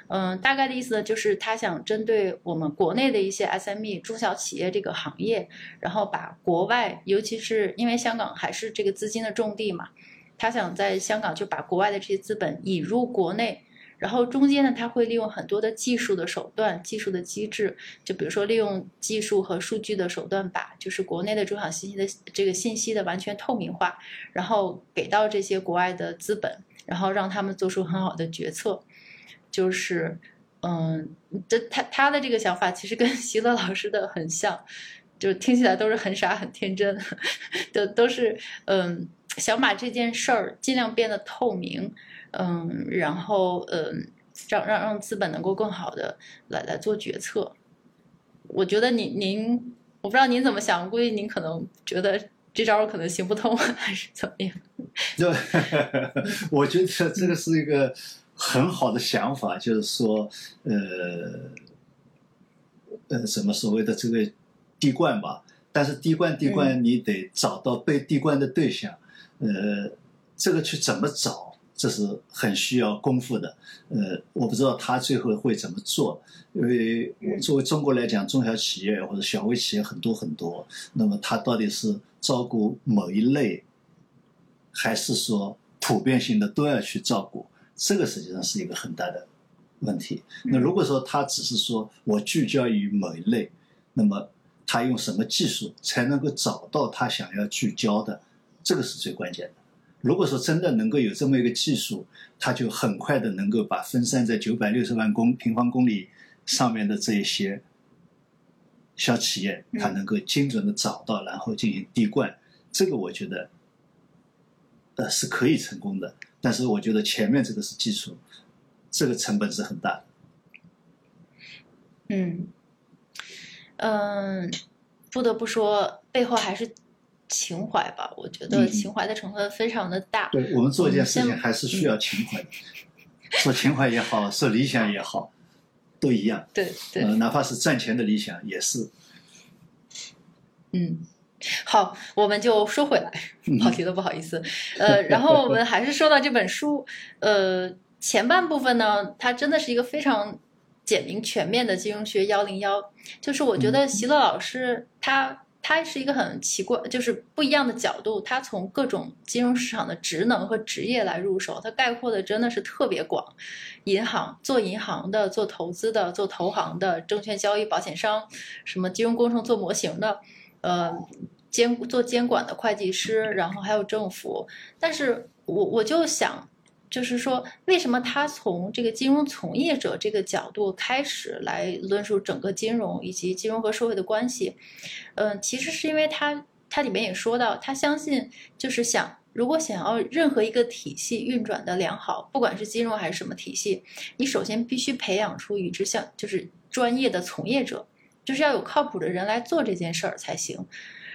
嗯，大概的意思呢，就是他想针对我们国内的一些 SME 中小企业这个行业，然后把国外，尤其是因为香港还是这个资金的重地嘛，他想在香港就把国外的这些资本引入国内，然后中间呢，他会利用很多的技术的手段、技术的机制，就比如说利用技术和数据的手段，把就是国内的中小信息的这个信息的完全透明化，然后给到这些国外的资本，然后让他们做出很好的决策，就是。嗯，这他他的这个想法其实跟 席勒老师的很像，就听起来都是很傻很天真，都都是嗯想把这件事儿尽量变得透明，嗯，然后嗯让让让资本能够更好的来来做决策。我觉得您您我不知道您怎么想，估计您可能觉得这招可能行不通，还是怎么样？对，我觉得这个是一个很好的想法，就是说，呃，呃，什么所谓的这个滴灌吧。但是滴灌滴灌，你得找到被滴灌的对象，呃，这个去怎么找，这是很需要功夫的。呃，我不知道他最后会怎么做，因为作为中国来讲，中小企业或者小微企业很多很多，那么他到底是照顾某一类？还是说普遍性的都要去照顾，这个实际上是一个很大的问题。那如果说他只是说我聚焦于某一类，那么他用什么技术才能够找到他想要聚焦的，这个是最关键的。如果说真的能够有这么一个技术，它就很快的能够把分散在九百六十万公平方公里上面的这一些小企业，它能够精准的找到，然后进行滴灌。这个我觉得。呃，是可以成功的，但是我觉得前面这个是基础，这个成本是很大的。嗯，嗯，不得不说，背后还是情怀吧。我觉得嗯情怀的成分非常的大。对我们做一件事情嗯还是需要情怀的，说情怀也好，说理想也好，都一样。对对，呃，哪怕是赚钱的理想也是。嗯，好，我们就说回来，嗯 跑题了，不好意思。呃，然后我们还是说到这本书，呃，前半部分呢，它真的是一个非常简明全面的金融学幺零幺，就是我觉得席勒老师他。它是一个很奇怪，就是不一样的角度。它从各种金融市场的职能和职业来入手，它概括的真的是特别广。银行做银行的，做投资的，做投行的，证券交易、保险商，什么金融工程做模型的，呃，监做监管的会计师，然后还有政府。但是我我就想。就是说，为什么他从这个金融从业者这个角度开始来论述整个金融以及金融和社会的关系？嗯，其实是因为他他里面也说到，他相信就是想，如果想要任何一个体系运转的良好，不管是金融还是什么体系，你首先必须培养出与之相就是专业的从业者，就是要有靠谱的人来做这件事儿才行。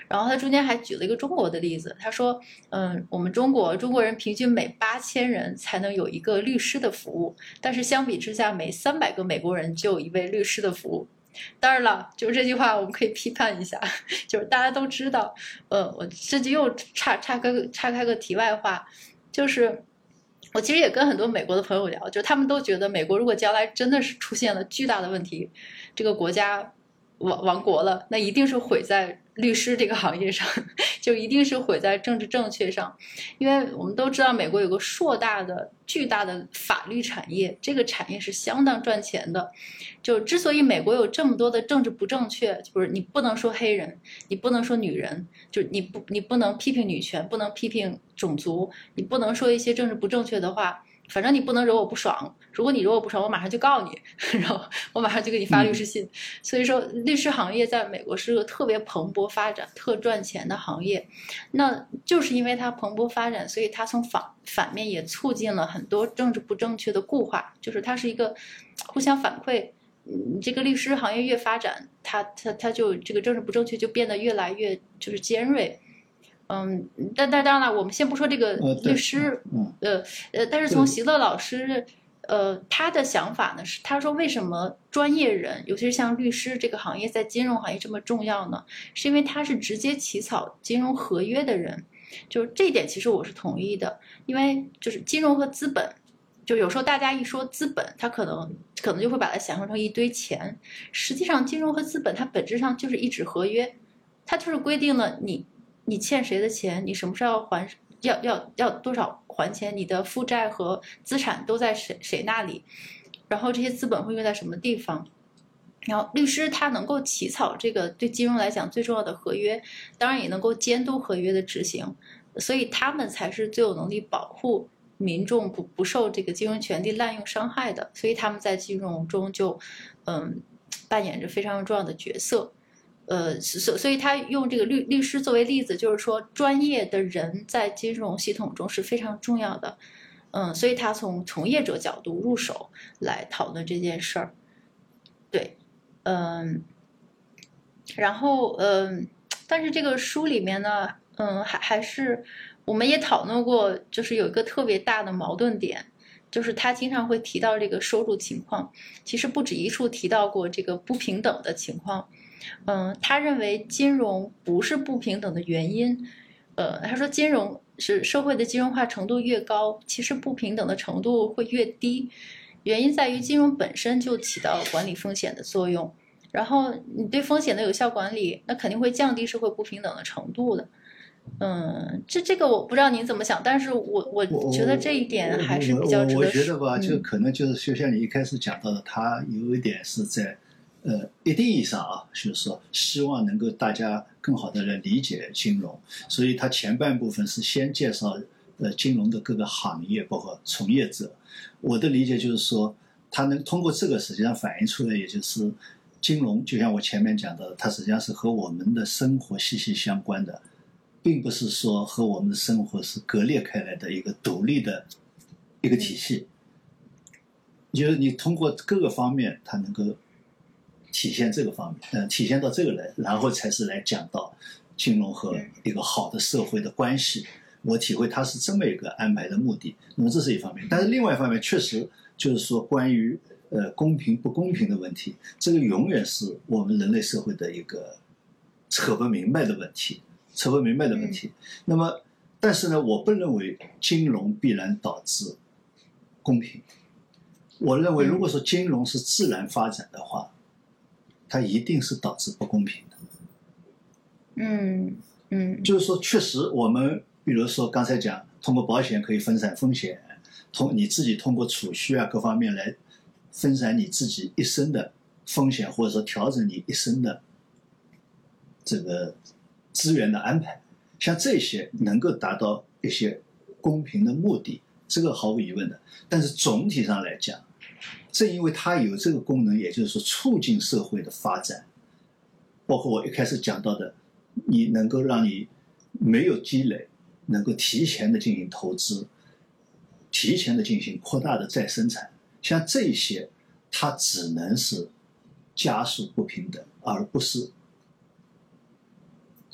然后他中间还举了一个中国的例子，他说，嗯，我们中国中国人平均每八千人才能有一个律师的服务，但是相比之下，每三百个美国人就有一位律师的服务。当然了，就是这句话我们可以批判一下，就是大家都知道，呃，我这就又岔岔开个岔开个题外话，就是我其实也跟很多美国的朋友聊，就他们都觉得美国如果将来真的是出现了巨大的问题，这个国家亡亡国了，那一定是毁在。律师这个行业上，就一定是毁在政治正确上，因为我们都知道美国有个硕大的、巨大的法律产业，这个产业是相当赚钱的。就之所以美国有这么多的政治不正确，就是你不能说黑人，你不能说女人，就你不你不能批评女权，不能批评种族，你不能说一些政治不正确的话。反正你不能惹我不爽，如果你惹我不爽，我马上就告你，然后我马上就给你发律师信。所以说，律师行业在美国是个特别蓬勃发展、特赚钱的行业。那就是因为它蓬勃发展，所以它从反反面也促进了很多政治不正确的固化，就是它是一个互相反馈。你这个律师行业越发展，它它它就这个政治不正确就变得越来越就是尖锐。嗯，但但当然了，我们先不说这个律师，呃呃，但是从席勒老师，呃，他的想法呢是，他说为什么专业人，尤其是像律师这个行业在金融行业这么重要呢？是因为他是直接起草金融合约的人，就是这一点其实我是同意的，因为就是金融和资本，就有时候大家一说资本，他可能可能就会把它想象成一堆钱，实际上金融和资本它本质上就是一纸合约，它就是规定了你。你欠谁的钱？你什么时候要还？要要要多少还钱？你的负债和资产都在谁谁那里？然后这些资本会用在什么地方？然后律师他能够起草这个对金融来讲最重要的合约，当然也能够监督合约的执行，所以他们才是最有能力保护民众不不受这个金融权利滥用伤害的。所以他们在金融中就嗯扮演着非常重要的角色。呃，所所以，他用这个律律师作为例子，就是说，专业的人在金融系统中是非常重要的。嗯，所以他从从业者角度入手来讨论这件事儿。对，嗯，然后嗯，但是这个书里面呢，嗯，还还是我们也讨论过，就是有一个特别大的矛盾点，就是他经常会提到这个收入情况，其实不止一处提到过这个不平等的情况。嗯，他认为金融不是不平等的原因。呃，他说金融是社会的金融化程度越高，其实不平等的程度会越低。原因在于金融本身就起到管理风险的作用，然后你对风险的有效管理，那肯定会降低社会不平等的程度的。嗯，这这个我不知道您怎么想，但是我我觉得这一点还是比较值得。我觉得吧，就可能就是就像你一开始讲到的，他有一点是在。呃，一定意义上啊，就是说，希望能够大家更好的来理解金融，所以它前半部分是先介绍呃金融的各个行业，包括从业者。我的理解就是说，它能通过这个实际上反映出来，也就是金融，就像我前面讲的，它实际上是和我们的生活息息相关的，并不是说和我们的生活是割裂开来的一个独立的一个体系。就是你通过各个方面，它能够。体现这个方面，嗯，体现到这个来，然后才是来讲到金融和一个好的社会的关系。我体会他是这么一个安排的目的。那么这是一方面，但是另外一方面，确实就是说关于呃公平不公平的问题，这个永远是我们人类社会的一个扯不明白的问题，扯不明白的问题。那么，但是呢，我不认为金融必然导致公平。我认为，如果说金融是自然发展的话，它一定是导致不公平的。嗯嗯，就是说，确实我们比如说刚才讲，通过保险可以分散风险，通你自己通过储蓄啊各方面来分散你自己一生的风险，或者说调整你一生的这个资源的安排，像这些能够达到一些公平的目的，这个毫无疑问的。但是总体上来讲，正因为它有这个功能，也就是说促进社会的发展，包括我一开始讲到的，你能够让你没有积累，能够提前的进行投资，提前的进行扩大的再生产，像这些，它只能是加速不平等，而不是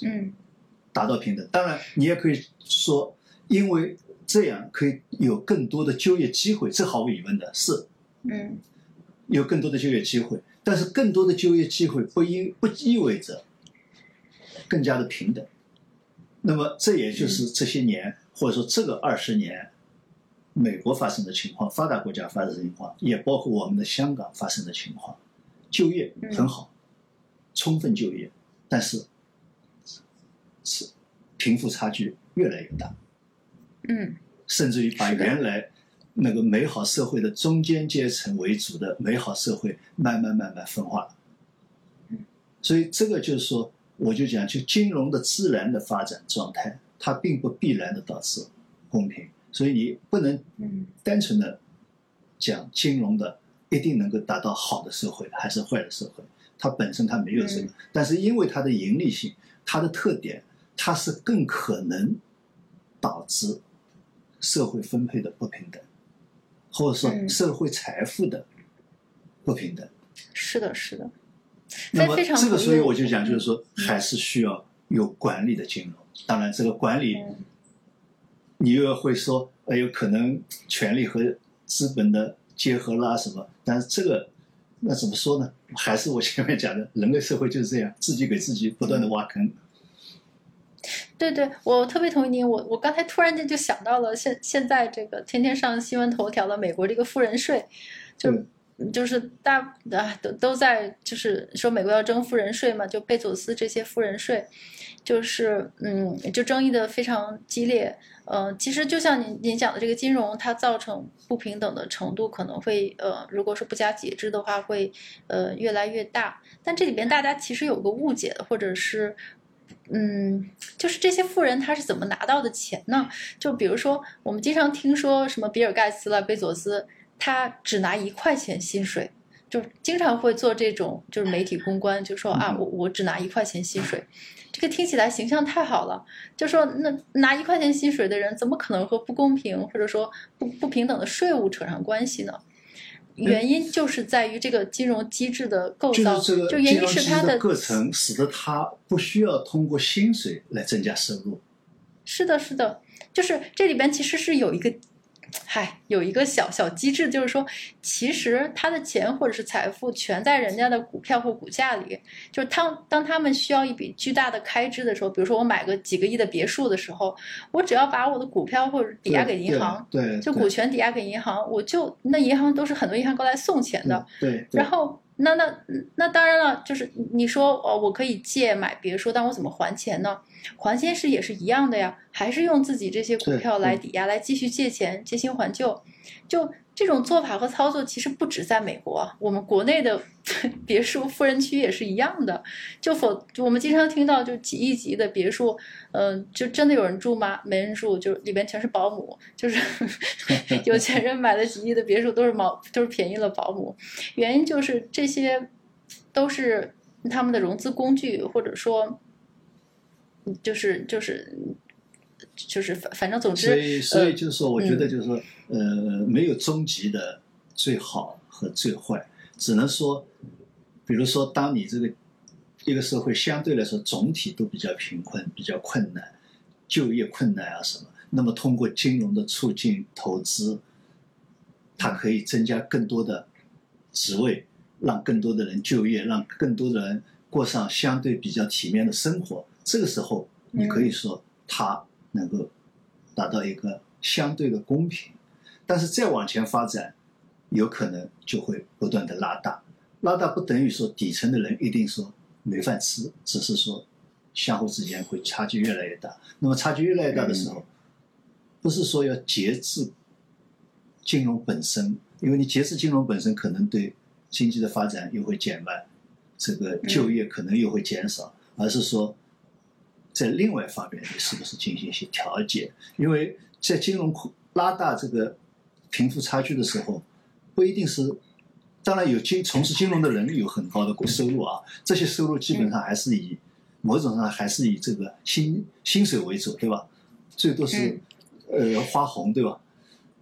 嗯达到平等。当然，你也可以说，因为这样可以有更多的就业机会，这毫无疑问的是。嗯。有更多的就业机会，但是更多的就业机会不意不意味着更加的平等。那么这也就是这些年或者说这个二十年，美国发生的情况，发达国家发生的情况，也包括我们的香港发生的情况，就业很好，充分就业，但是是贫富差距越来越大，嗯。甚至于把原来那个美好社会的中间阶层为主的美好社会，慢慢慢慢分化了。所以这个就是说，我就讲，就金融的自然的发展状态，它并不必然的导致公平，所以你不能嗯。单纯的讲金融的一定能够达到好的社会还是坏的社会，它本身它没有这个，嗯。但是因为它的盈利性，它的特点，它是更可能导致社会分配的不平等，或者说嗯社会财富的不平等。是的是的，那么这个，所以我就讲，就是说，嗯还是需要有管理的金融。当然，这个管理，嗯你又会说，呃，有可能权力和资本的结合啦什么，但是这个那怎么说呢？还是我前面讲的，人类社会就是这样，自己给自己不断的挖坑。对对，我特别同意你。我我刚才突然间就想到了现现在这个天天上新闻头条的美国这个富人税，就就是大啊都都在就是说美国要征富人税嘛，就贝佐斯这些富人税，就是嗯就争议的非常激烈。呃，其实就像您您讲的这个金融，它造成不平等的程度可能会呃，如果是不加节制的话，会呃越来越大。但这里边大家其实有个误解，或者是嗯，就是这些富人他是怎么拿到的钱呢？就比如说，我们经常听说什么比尔盖茨了、贝佐斯，他只拿一块钱薪水，就经常会做这种就是媒体公关，就说啊，我我只拿一块钱薪水，这个听起来形象太好了。就说那拿一块钱薪水的人，怎么可能和不公平或者说不不平等的税务扯上关系呢？原因就是在于这个金融机制的构造，就是这个就原因是它的构成，使得它不需要通过薪水来增加收入。是的，是的，就是这里边其实是有一个，嗨，有一个小小机制，就是说，其实他的钱或者是财富全在人家的股票或股价里。就是当当他们需要一笔巨大的开支的时候，比如说我买个几个亿的别墅的时候，我只要把我的股票或者抵押给银行，对，对就股权抵押给银行，我就那银行都是很多银行过来送钱的。对然后那那那当然了，就是你说哦，我可以借买别墅，但我怎么还钱呢？还钱时也是一样的呀，还是用自己这些股票来抵押，来继续借钱，借新还旧。就这种做法和操作，其实不止在美国，我们国内的 别墅富人区也是一样的。就否，我们经常听到，就几亿级的别墅，嗯、就真的有人住吗？没人住，就里边全是保姆，就是 有钱人买的几亿的别墅都是毛，都是便宜了保姆。原因就是这些都是他们的融资工具，或者说，就是就是就是反反正总之，所以，所以呃就是说，我觉得嗯就是说，呃，没有终极的最好和最坏，只能说，比如说，当你这个一个社会相对来说总体都比较贫困、比较困难，就业困难啊什么，那么通过金融的促进投资，它可以增加更多的职位，让更多的人就业，让更多的人过上相对比较体面的生活。这个时候，你可以说它能够达到一个相对的公平。但是再往前发展，有可能就会不断的拉大，拉大不等于说底层的人一定说没饭吃，只是说相互之间会差距越来越大。那么差距越来越大的时候，不是说要节制金融本身，因为你节制金融本身可能对经济的发展又会减慢，这个就业可能又会减少，而是说在另外一方面你是不是进行一些调节？因为在金融拉大这个。贫富差距的时候，不一定是，当然有金从事金融的人有很高的收入啊，这些收入基本上还是以某种上还是以这个薪薪水为主，对吧？最多是呃花红，对吧？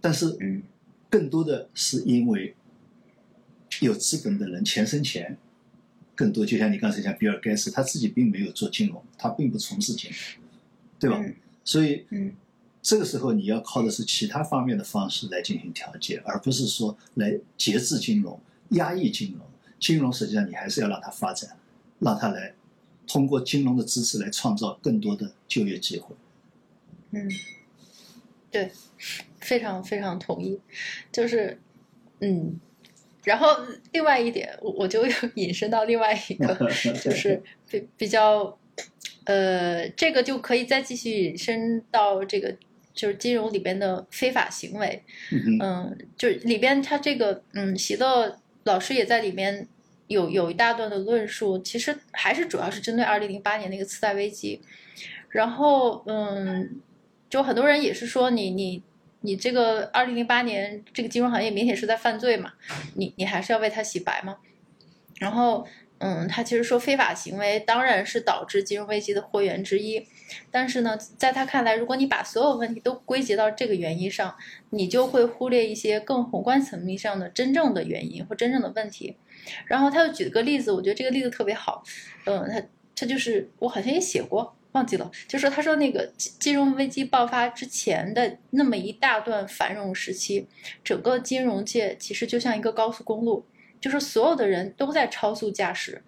但是更多的是因为有资本的人钱生钱，更多就像你刚才讲比尔盖茨，他自己并没有做金融，他并不从事金融，对吧？所以。这个时候你要靠的是其他方面的方式来进行调节，而不是说来节制金融、压抑金融。金融实际上你还是要让它发展，让它来通过金融的支持来创造更多的就业机会。嗯，对，非常非常同意。就是，嗯，然后另外一点，我我就 引申到另外一个，就是比比较，呃，这个就可以再继续引申到这个。就是金融里边的非法行为，嗯，就里边他这个，嗯，喜乐老师也在里面有有一大段的论述，其实还是主要是针对二零零八年那个次贷危机，然后，嗯，就很多人也是说你你你这个二零零八年这个金融行业明显是在犯罪嘛，你你还是要为他洗白吗？然后。嗯，他其实说非法行为当然是导致金融危机的祸源之一，但是呢，在他看来，如果你把所有问题都归结到这个原因上，你就会忽略一些更宏观层面上的真正的原因或真正的问题。然后他又举了个例子，我觉得这个例子特别好。嗯，他他就是我好像也写过，忘记了，就说他说那个金融危机爆发之前的那么一大段繁荣时期，整个金融界其实就像一个高速公路。就是所有的人都在超速驾驶，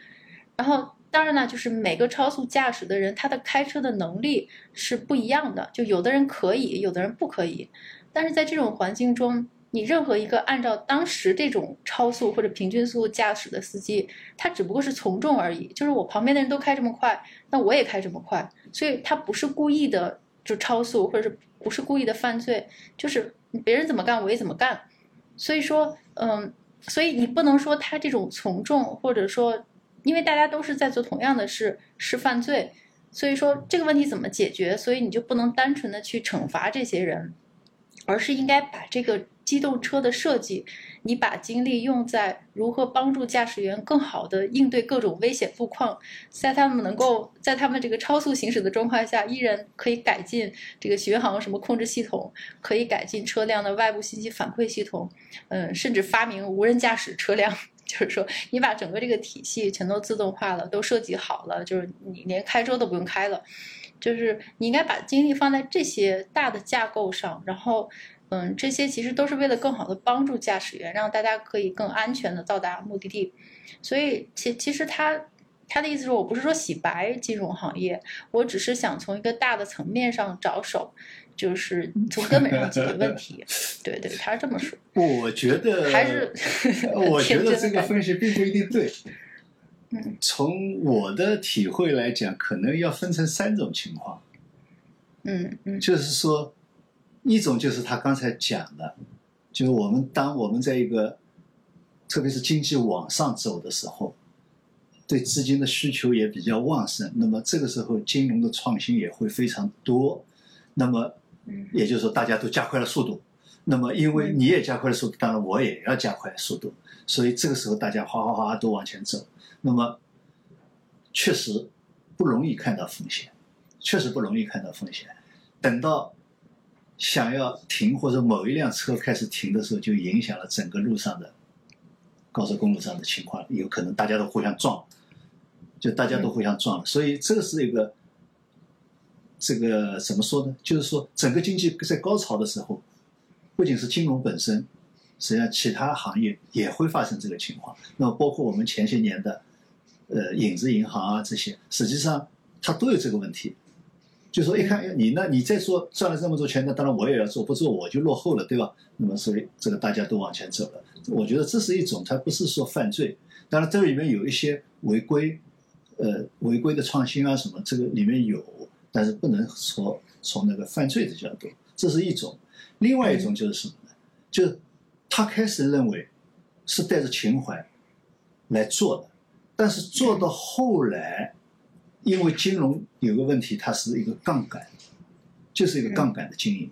然后当然呢，就是每个超速驾驶的人，他的开车的能力是不一样的。就有的人可以，有的人不可以。但是在这种环境中，你任何一个按照当时这种超速或者平均速度驾驶的司机，他只不过是从众而已。就是我旁边的人都开这么快，那我也开这么快。所以他不是故意的就超速，或者是不是故意的犯罪，就是别人怎么干我也怎么干。所以说，嗯。所以你不能说他这种从众，或者说，因为大家都是在做同样的事，是犯罪。所以说这个问题怎么解决？所以你就不能单纯的去惩罚这些人，而是应该把这个机动车的设计。你把精力用在如何帮助驾驶员更好的应对各种危险路况，在他们能够在他们这个超速行驶的状况下，依然可以改进这个巡航什么控制系统，可以改进车辆的外部信息反馈系统，嗯，甚至发明无人驾驶车辆，就是说你把整个这个体系全都自动化了，都设计好了，就是你连开车都不用开了，就是你应该把精力放在这些大的架构上，然后。嗯，这些其实都是为了更好的帮助驾驶员，让大家可以更安全的到达目的地。所以，其其实他他的意思是我不是说洗白金融行业，我只是想从一个大的层面上着手，就是从根本上解决问题。对对，他是这么说。我觉得还是，我觉得 这个分析并不一定对。嗯，从我的体会来讲，可能要分成三种情况。嗯嗯，就是说。一种就是他刚才讲的，就是我们当我们在一个，特别是经济往上走的时候，对资金的需求也比较旺盛，那么这个时候金融的创新也会非常多，那么，也就是说大家都加快了速度，那么因为你也加快了速度，当然我也要加快速度，所以这个时候大家哗哗哗都往前走，那么确实不容易看到风险，确实不容易看到风险，等到。想要停或者某一辆车开始停的时候，就影响了整个路上的高速公路上的情况，有可能大家都互相撞，就大家都互相撞了。所以这是一个，这个怎么说呢？就是说整个经济在高潮的时候，不仅是金融本身，实际上其他行业也会发生这个情况。那么包括我们前些年的，呃，影子银行啊这些，实际上它都有这个问题。就说一看，你那你再说赚了这么多钱，那当然我也要做，不做我就落后了，对吧？那么所以这个大家都往前走了。我觉得这是一种，它不是说犯罪，当然这里面有一些违规，呃，违规的创新啊什么，这个里面有，但是不能说从那个犯罪的角度，这是一种。另外一种就是什么呢？就他开始认为是带着情怀来做的，但是做到后来，因为金融有个问题，它是一个杠杆，就是一个杠杆的经营。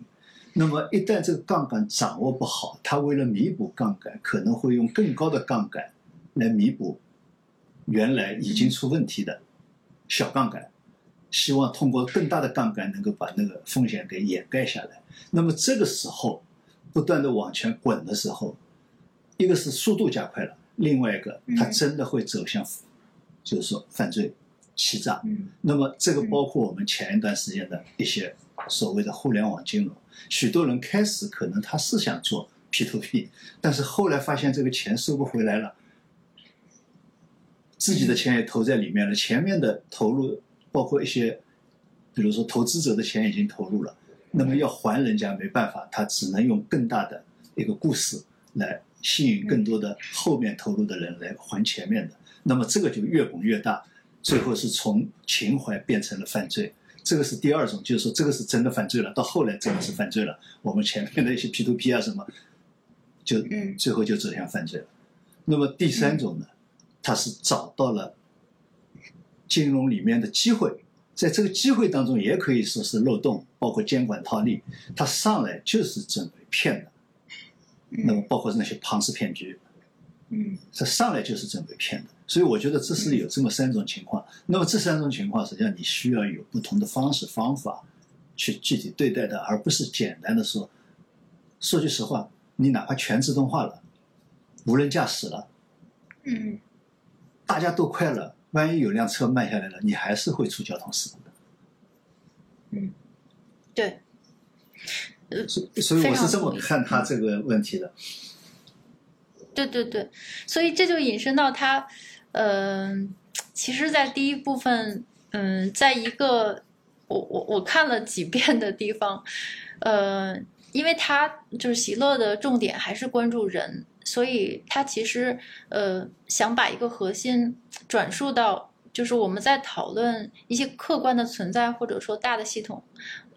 那么一旦这个杠杆掌握不好，他为了弥补杠杆，可能会用更高的杠杆来弥补原来已经出问题的小杠杆，希望通过更大的杠杆能够把那个风险给掩盖下来。那么这个时候不断的往前滚的时候，一个是速度加快了，另外一个他真的会走向，就是说犯罪、欺诈。那么这个包括我们前一段时间的一些所谓的互联网金融。许多人开始可能他是想做 P to P，但是后来发现这个钱收不回来了，自己的钱也投在里面了，前面的投入包括一些，比如说投资者的钱已经投入了，那么要还人家没办法，他只能用更大的一个故事来吸引更多的后面投入的人来还前面的，那么这个就越滚越大，最后是从情怀变成了犯罪。这个是第二种，就是说这个是真的犯罪了，到后来真的是犯罪了。我们前面的一些 P to P 啊什么，就最后就走向犯罪了。那么第三种呢，他是找到了金融里面的机会，在这个机会当中也可以说是漏洞，包括监管套利，他上来就是准备骗的。那么包括那些庞氏骗局，嗯，这上来就是准备骗的。所以我觉得这是有这么三种情况，那么这三种情况实际上你需要有不同的方式方法去具体对待的，而不是简单的说。说句实话，你哪怕全自动化了，无人驾驶了，嗯，大家都快了，万一有辆车慢下来了，你还是会出交通事故的。嗯，对，所所以我是这么看他这个问题的。对对对，所以这就引申到他。嗯，其实，在第一部分，嗯，在一个我我我看了几遍的地方，呃，因为他就是席勒的重点还是关注人，所以他其实呃想把一个核心转述到，就是我们在讨论一些客观的存在或者说大的系统，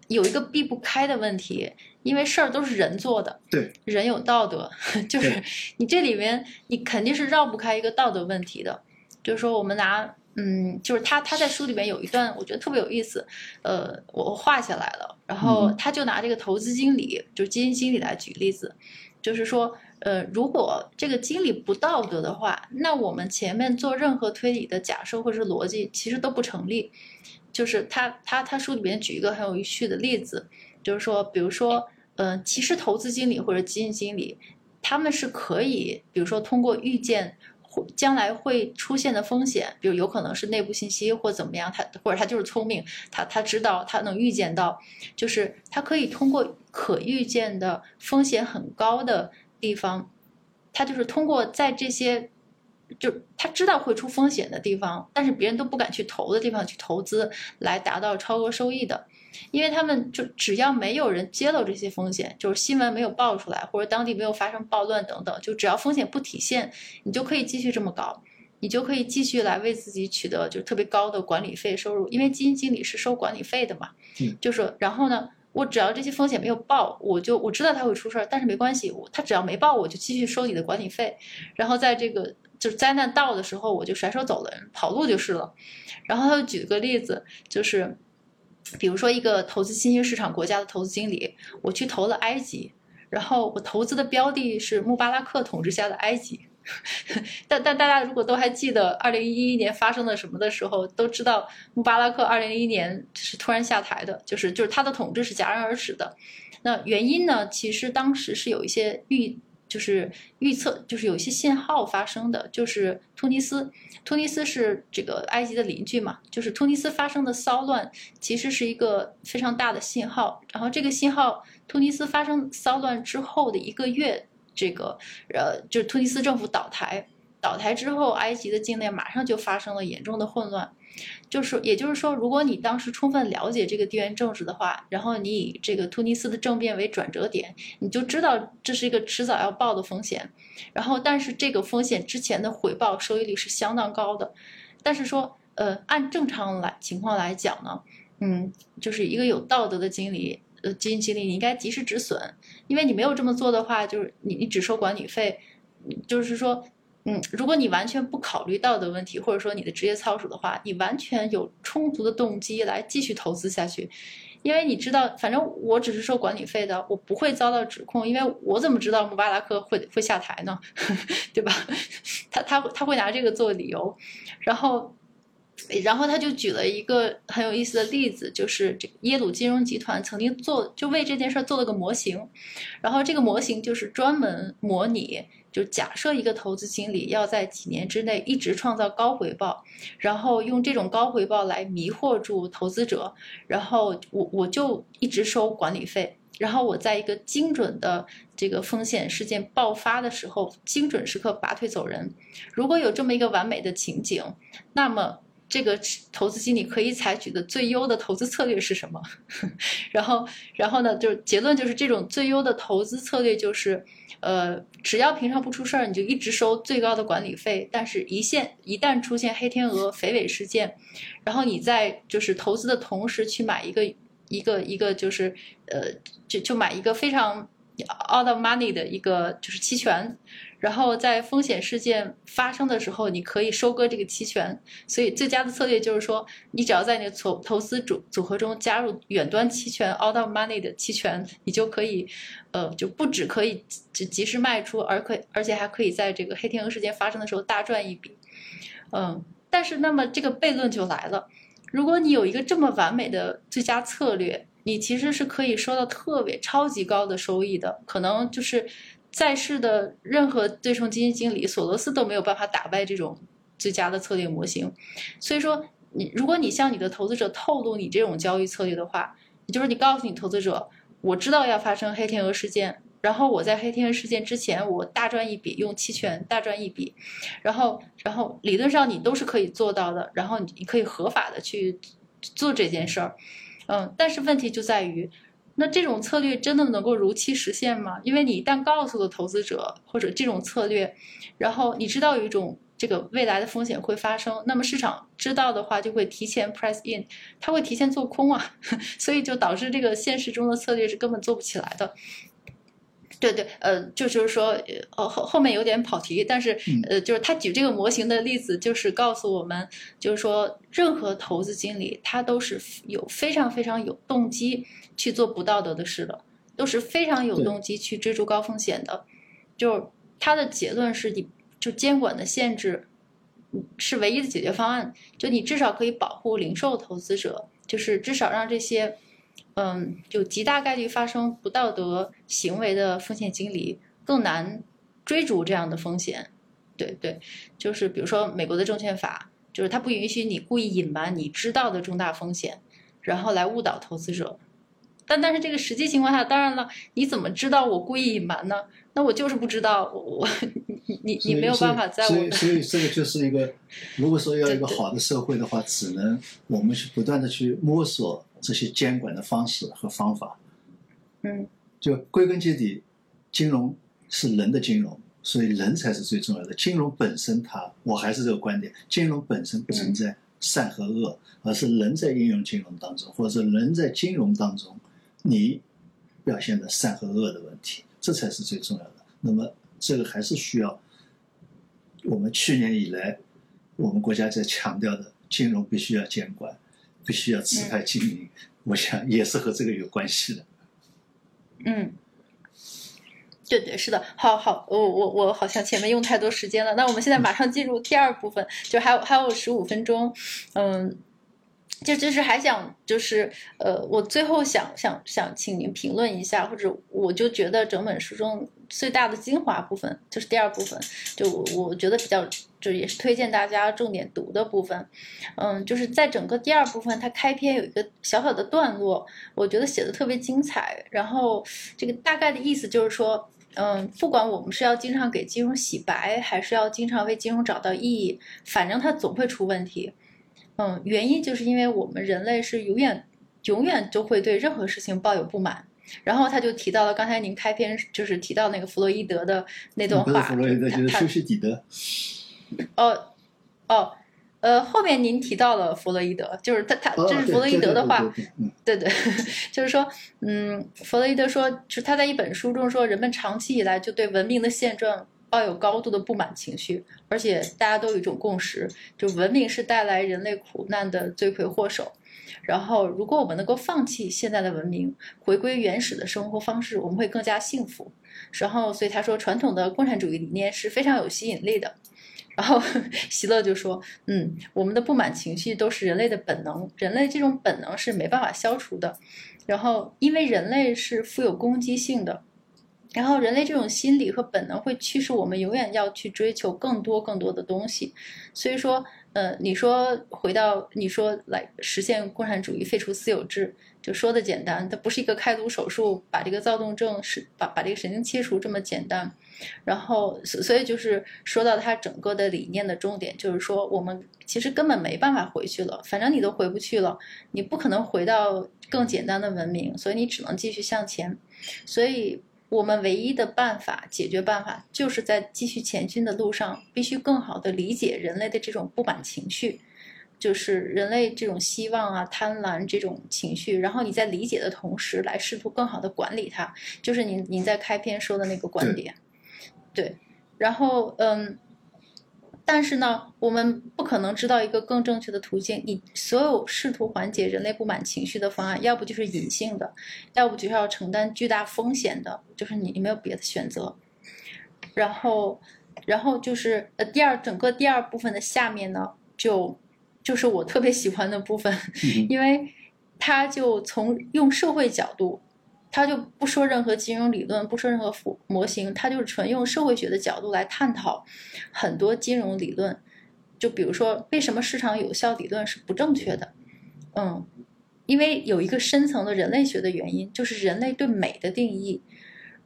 有一个避不开的问题，因为事儿都是人做的，对，人有道德，就是你这里面你肯定是绕不开一个道德问题的。就是说，我们拿，嗯，就是他他在书里面有一段，我觉得特别有意思，呃，我画下来了。然后他就拿这个投资经理，就是基金经理来举例子，就是说，呃，如果这个经理不道德的话，那我们前面做任何推理的假设或者是逻辑，其实都不成立。就是他他他书里面举一个很有趣的例子，就是说，比如说，呃，其实投资经理或者基金经理，他们是可以，比如说通过预见。将来会出现的风险，比如有可能是内部信息或怎么样，他或者他就是聪明，他他知道他能预见到，就是他可以通过可预见的风险很高的地方，他就是通过在这些就他知道会出风险的地方，但是别人都不敢去投的地方去投资，来达到超额收益的。因为他们就只要没有人揭露这些风险，就是新闻没有爆出来，或者当地没有发生暴乱等等，就只要风险不体现，你就可以继续这么搞，你就可以继续来为自己取得就特别高的管理费收入。因为基金经理是收管理费的嘛，嗯就是然后呢，我只要这些风险没有报，我就我知道他会出事儿，但是没关系，他只要没报，我就继续收你的管理费。然后在这个就灾难到的时候，我就甩手走人，跑路就是了。然后他又举个例子，就是。比如说，一个投资新兴市场国家的投资经理，我去投了埃及，然后我投资的标的是穆巴拉克统治下的埃及。但但大家如果都还记得二零一一年发生了什么的时候，都知道穆巴拉克二零一一年是突然下台的，就是就是他的统治是戛然而止的。那原因呢？其实当时是有一些预。就是预测，就是有一些信号发生的，就是突尼斯，突尼斯是这个埃及的邻居嘛，就是突尼斯发生的骚乱，其实是一个非常大的信号。然后这个信号，突尼斯发生骚乱之后的一个月，这个呃，就是突尼斯政府倒台，倒台之后，埃及的境内马上就发生了严重的混乱。就是，也就是说，如果你当时充分了解这个地缘政治的话，然后你以这个突尼斯的政变为转折点，你就知道这是一个迟早要爆的风险。然后，但是这个风险之前的回报收益率是相当高的。但是说，呃，按正常来情况来讲呢，嗯，就是一个有道德的经理，呃，基金经理，你应该及时止损，因为你没有这么做的话，就是你你只收管理费，就是说。嗯，如果你完全不考虑道德问题，或者说你的职业操守的话，你完全有充足的动机来继续投资下去，因为你知道，反正我只是收管理费的，我不会遭到指控，因为我怎么知道穆巴拉克会会下台呢？对吧？他他他会拿这个做理由，然后。然后他就举了一个很有意思的例子，就是这耶鲁金融集团曾经做就为这件事做了个模型，然后这个模型就是专门模拟，就假设一个投资经理要在几年之内一直创造高回报，然后用这种高回报来迷惑住投资者，然后我我就一直收管理费，然后我在一个精准的这个风险事件爆发的时候，精准时刻拔腿走人。如果有这么一个完美的情景，那么。这个投资经理可以采取的最优的投资策略是什么？然后，然后呢？就是结论就是这种最优的投资策略就是，呃，只要平常不出事儿，你就一直收最高的管理费。但是，一线一旦出现黑天鹅、肥尾事件，然后你在就是投资的同时去买一个一个一个就是呃，就就买一个非常 out of money 的一个就是期权。然后在风险事件发生的时候，你可以收割这个期权。所以最佳的策略就是说，你只要在你的投投资组组合中加入远端期权 out of money 的期权，你就可以，呃，就不止可以及及时卖出，而可而且还可以在这个黑天鹅事件发生的时候大赚一笔。嗯，但是那么这个悖论就来了，如果你有一个这么完美的最佳策略，你其实是可以收到特别超级高的收益的，可能就是。在世的任何对冲基金经理，索罗斯都没有办法打败这种最佳的策略模型。所以说，你如果你向你的投资者透露你这种交易策略的话，也就是你告诉你投资者，我知道要发生黑天鹅事件，然后我在黑天鹅事件之前我大赚一笔，用期权大赚一笔，然后然后理论上你都是可以做到的，然后你可以合法的去做这件事儿，嗯，但是问题就在于。那这种策略真的能够如期实现吗？因为你一旦告诉了投资者或者这种策略，然后你知道有一种这个未来的风险会发生，那么市场知道的话就会提前 price in，它会提前做空啊，所以就导致这个现实中的策略是根本做不起来的。对对，呃，就就是说，呃后后面有点跑题，但是呃，就是他举这个模型的例子，就是告诉我们，就是说任何投资经理他都是有非常非常有动机。去做不道德的事了，都是非常有动机去追逐高风险的。就他的结论是你，就监管的限制是唯一的解决方案。就你至少可以保护零售投资者，就是至少让这些嗯有极大概率发生不道德行为的风险经理更难追逐这样的风险。对对，就是比如说美国的证券法，就是它不允许你故意隐瞒你知道的重大风险，然后来误导投资者。但但是这个实际情况下，当然了，你怎么知道我故意隐瞒呢？那我就是不知道，我我 你你你没有办法在我。所以所以这个就是一个，如果说要一个好的社会的话，只能我们去不断的去摸索这些监管的方式和方法。嗯。就归根结底，金融是人的金融，所以人才是最重要的。金融本身它，我还是这个观点，金融本身不存在善和恶，而是人在应用金融当中，或者是人在金融当中。你表现的善和恶的问题，这才是最重要的。那么，这个还是需要我们去年以来我们国家在强调的金融必须要监管，必须要持牌经营，我想也是和这个有关系的。嗯，对对，是的。好好，我我我好像前面用太多时间了，那我们现在马上进入第二部分，就还有还有十五分钟，嗯。就就是还想就是呃，我最后想想想请您评论一下，或者我就觉得整本书中最大的精华部分就是第二部分，就我我觉得比较就也是推荐大家重点读的部分，嗯，就是在整个第二部分，它开篇有一个小小的段落，我觉得写的特别精彩。然后这个大概的意思就是说，嗯，不管我们是要经常给金融洗白，还是要经常为金融找到意义，反正它总会出问题。嗯，原因就是因为我们人类是永远、永远都会对任何事情抱有不满。然后他就提到了刚才您开篇就是提到那个弗洛伊德的那段话，弗洛伊德就是修昔底德。哦，哦。呃，后面您提到了弗洛伊德，就是他他这是弗洛伊德的话，对对，就是说，嗯，弗洛伊德说，是他在一本书中说，人们长期以来就对文明的现状抱有高度的不满情绪，而且大家都有一种共识，就文明是带来人类苦难的罪魁祸首。然后，如果我们能够放弃现在的文明，回归原始的生活方式，我们会更加幸福。然后，所以他说，传统的共产主义理念是非常有吸引力的。然后 席勒就说：“嗯，我们的不满情绪都是人类的本能，人类这种本能是没办法消除的。然后，因为人类是富有攻击性的，然后人类这种心理和本能会驱使我们永远要去追求更多更多的东西。所以说，呃，你说回到你说来实现共产主义，废除私有制。”就说的简单，它不是一个开颅手术，把这个躁动症是把把这个神经切除这么简单。然后，所以就是说到它整个的理念的重点，就是说我们其实根本没办法回去了，反正你都回不去了，你不可能回到更简单的文明，所以你只能继续向前。所以我们唯一的办法解决办法，就是在继续前进的路上，必须更好的理解人类的这种不满情绪。就是人类这种希望啊、贪婪这种情绪，然后你在理解的同时，来试图更好的管理它，就是您您在开篇说的那个观点，对。然后嗯，但是呢，我们不可能知道一个更正确的途径。你所有试图缓解人类不满情绪的方案，要不就是隐性的，要不就是要承担巨大风险的，就是你你没有别的选择。然后，然后就是呃，第二整个第二部分的下面呢，就。就是我特别喜欢的部分，因为他就从用社会角度，他就不说任何金融理论，不说任何模型，他就是纯用社会学的角度来探讨很多金融理论。就比如说，为什么市场有效理论是不正确的？嗯，因为有一个深层的人类学的原因，就是人类对美的定义。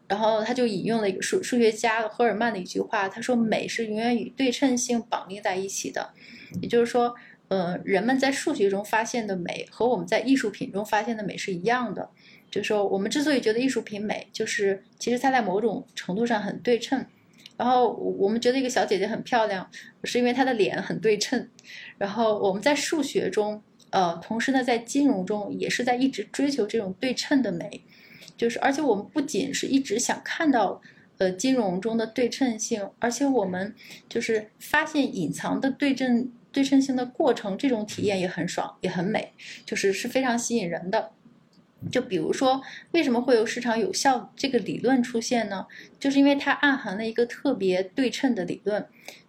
然后他就引用了一个数数学家赫尔曼的一句话，他说：“美是永远与对称性绑定在一起的。”也就是说。呃，人们在数学中发现的美和我们在艺术品中发现的美是一样的。就说，我们之所以觉得艺术品美，就是其实它在某种程度上很对称。然后我们觉得一个小姐姐很漂亮，是因为她的脸很对称。然后我们在数学中，呃，同时呢，在金融中也是在一直追求这种对称的美。就是，而且我们不仅是一直想看到，呃，金融中的对称性，而且我们就是发现隐藏的对称。对称性的过程，这种体验也很爽，也很美，就是是非常吸引人的。就比如说，为什么会有市场有效这个理论出现呢？就是因为它暗含了一个特别对称的理论。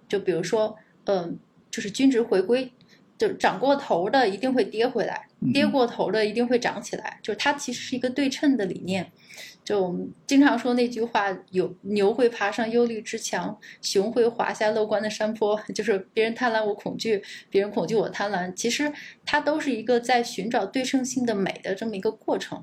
就比如说，嗯，就是均值回归，就涨过头的一定会跌回来，跌过头的一定会涨起来，就是它其实是一个对称的理念。就我们经常说那句话，有牛会爬上忧虑之墙，熊会滑下乐观的山坡。就是别人贪婪我恐惧，别人恐惧我贪婪。其实它都是一个在寻找对称性的美的这么一个过程。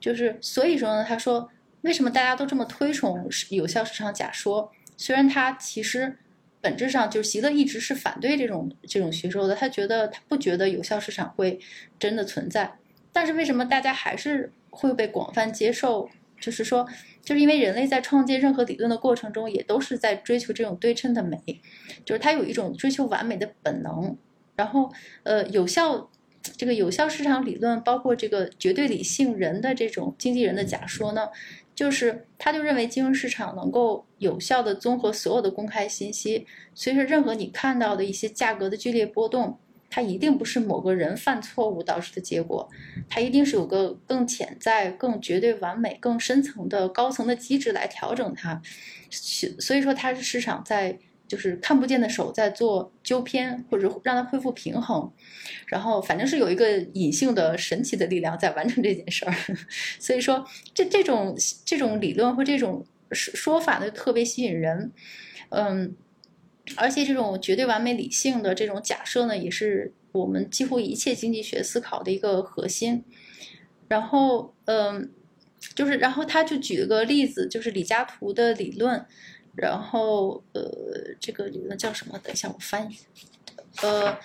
就是所以说呢，他说为什么大家都这么推崇有效市场假说？虽然他其实本质上就是席勒一直是反对这种这种学说的，他觉得他不觉得有效市场会真的存在。但是为什么大家还是会被广泛接受？就是说，就是因为人类在创建任何理论的过程中，也都是在追求这种对称的美，就是它有一种追求完美的本能。然后，呃，有效这个有效市场理论，包括这个绝对理性人的这种经纪人的假说呢，就是他就认为金融市场能够有效的综合所有的公开信息，所以说任何你看到的一些价格的剧烈波动。它一定不是某个人犯错误导致的结果，它一定是有个更潜在、更绝对完美、更深层的高层的机制来调整它。所以说，它是市场在就是看不见的手在做纠偏，或者让它恢复平衡。然后，反正是有一个隐性的神奇的力量在完成这件事儿。所以说，这这种这种理论或这种说说法呢，特别吸引人。嗯。而且这种绝对完美理性的这种假设呢，也是我们几乎一切经济学思考的一个核心。然后，嗯，就是然后他就举了个例子，就是李嘉图的理论，然后呃，这个理论叫什么？等一下我翻译，呃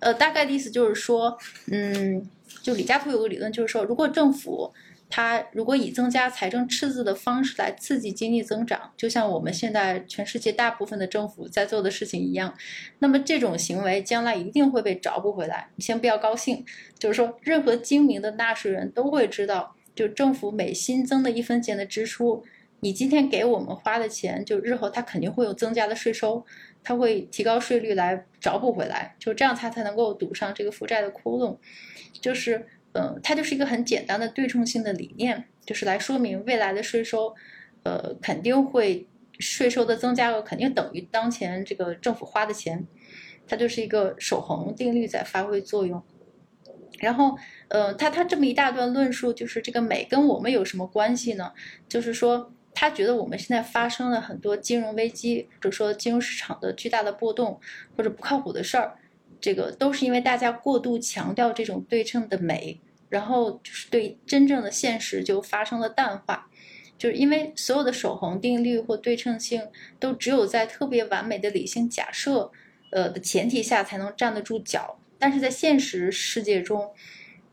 呃，大概的意思就是说，嗯，就李嘉图有个理论，就是说，如果政府它如果以增加财政赤字的方式来刺激经济增长，就像我们现在全世界大部分的政府在做的事情一样，那么这种行为将来一定会被找补回来。你先不要高兴，就是说，任何精明的纳税人都会知道，就政府每新增的一分钱的支出，你今天给我们花的钱，就日后它肯定会有增加的税收，它会提高税率来找补回来，就这样它才能够堵上这个负债的窟窿，就是。嗯，它就是一个很简单的对称性的理念，就是来说明未来的税收，呃，肯定会税收的增加额肯定等于当前这个政府花的钱，它就是一个守恒定律在发挥作用。然后，呃，他他这么一大段论述，就是这个美跟我们有什么关系呢？就是说，他觉得我们现在发生了很多金融危机，或者说金融市场的巨大的波动或者不靠谱的事儿。这个都是因为大家过度强调这种对称的美，然后就是对真正的现实就发生了淡化，就是因为所有的守恒定律或对称性都只有在特别完美的理性假设，呃的前提下才能站得住脚，但是在现实世界中，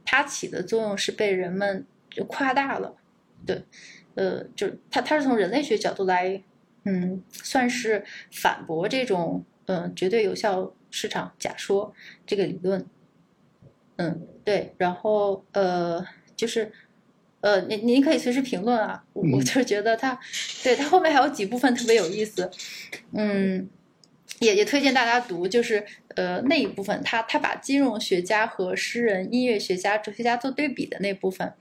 它起的作用是被人们就夸大了，对，呃，就是它它是从人类学角度来，嗯，算是反驳这种嗯绝对有效。市场假说这个理论，嗯，对，然后呃，就是，呃，您您可以随时评论啊，我就是觉得他，对他后面还有几部分特别有意思，嗯，也也推荐大家读，就是呃那一部分，他他把金融学家和诗人、音乐学家、哲学家做对比的那部分，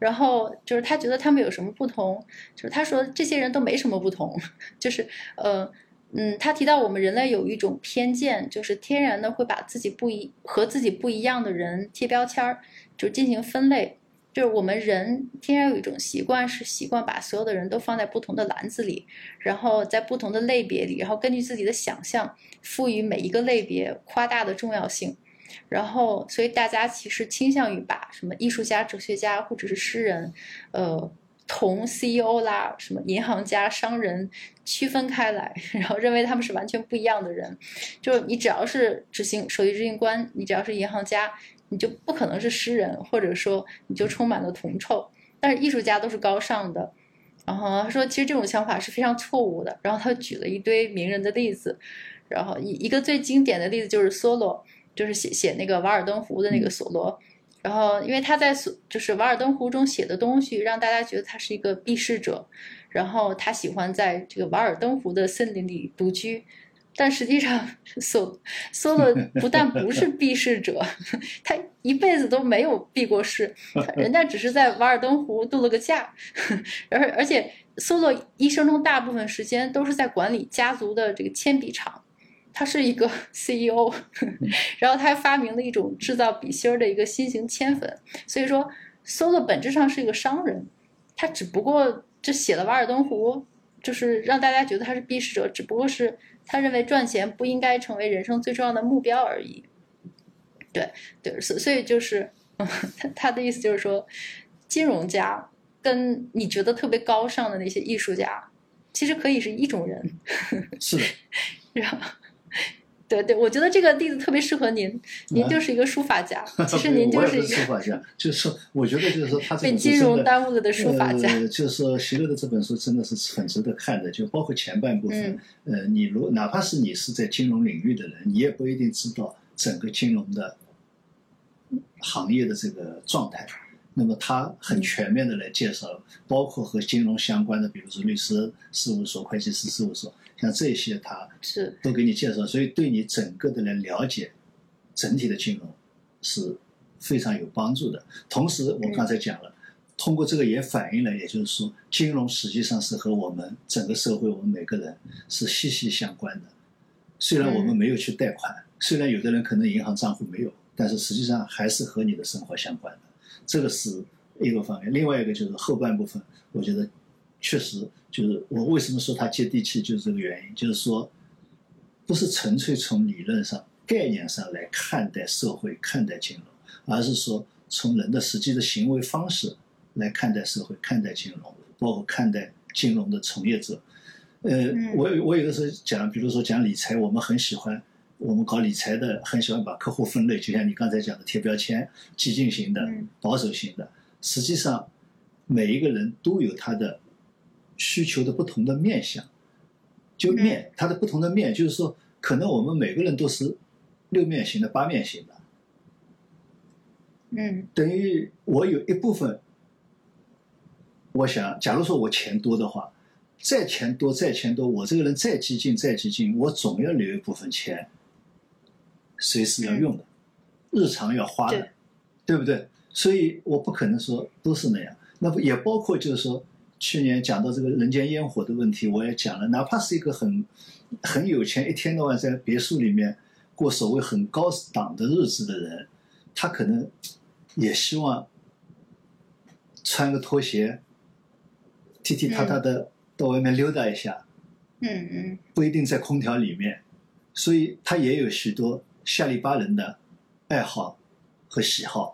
然后就是他觉得他们有什么不同，就是他说这些人都没什么不同，就是呃。嗯，他提到我们人类有一种偏见，就是天然的会把自己不一和自己不一样的人贴标签儿，就进行分类。就是我们人天然有一种习惯，是习惯把所有的人都放在不同的篮子里，然后在不同的类别里，然后根据自己的想象赋予每一个类别夸大的重要性。然后，所以大家其实倾向于把什么艺术家、哲学家或者是诗人，呃。同 CEO 啦，什么银行家、商人区分开来，然后认为他们是完全不一样的人。就你只要是执行首席执行官，你只要是银行家，你就不可能是诗人，或者说你就充满了铜臭。但是艺术家都是高尚的。然后他说，其实这种想法是非常错误的。然后他举了一堆名人的例子，然后一一个最经典的例子就是梭罗，就是写写那个《瓦尔登湖》的那个梭罗。然后，因为他在所就是《瓦尔登湖》中写的东西，让大家觉得他是一个避世者。然后他喜欢在这个瓦尔登湖的森林里独居，但实际上，梭梭罗不但不是避世者，他一辈子都没有避过世，人家只是在瓦尔登湖度了个假。而而且，梭罗一生中大部分时间都是在管理家族的这个铅笔厂。他是一个 CEO，然后他还发明了一种制造笔芯儿的一个新型铅粉。所以说，梭罗本质上是一个商人，他只不过这写了《瓦尔登湖》，就是让大家觉得他是避世者，只不过是他认为赚钱不应该成为人生最重要的目标而已。对对，所所以就是 他他的意思就是说，金融家跟你觉得特别高尚的那些艺术家，其实可以是一种人。是的，然后。对对，我觉得这个例子特别适合您，您就是一个书法家。其实您就是一个书法家，就是说，我觉得就是说，他被金融耽误了的书法家。就是说，席勒的这本书真的是很值得看的，就包括前半部分。呃，你如哪怕是你是在金融领域的人，你也不一定知道整个金融的行业的这个状态。那么他很全面的来介绍，包括和金融相关的，比如说律师事务所、会计师事务所。像这些，他是都给你介绍，所以对你整个的来了解整体的金融是非常有帮助的。同时，我刚才讲了，通过这个也反映了，也就是说，金融实际上是和我们整个社会，我们每个人是息息相关的。虽然我们没有去贷款，虽然有的人可能银行账户没有，但是实际上还是和你的生活相关的。这个是一个方面。另外一个就是后半部分，我觉得。确实，就是我为什么说它接地气，就是这个原因。就是说，不是纯粹从理论上、概念上来看待社会、看待金融，而是说从人的实际的行为方式来看待社会、看待金融，包括看待金融的从业者。呃，我我有的时候讲，比如说讲理财，我们很喜欢，我们搞理财的很喜欢把客户分类，就像你刚才讲的贴标签，激进型的、保守型的。实际上，每一个人都有他的需求的不同的面相，就面它的不同的面，就是说，可能我们每个人都是六面型的、八面型的。嗯，等于我有一部分，我想，假如说我钱多的话。再钱多再钱多，我这个人再激进再激进，我总要留一部分钱，随时要用的，日常要花的，对不对？所以我不可能说都是那样。那不也包括就是说，去年讲到这个人间烟火的问题，我也讲了，哪怕是一个很很有钱，一天到晚在别墅里面过所谓很高档的日子的人，他可能也希望穿个拖鞋，踢踢踏踏的。到外面溜达一下，嗯嗯，不一定在空调里面，所以他也有许多下里巴人的爱好和喜好。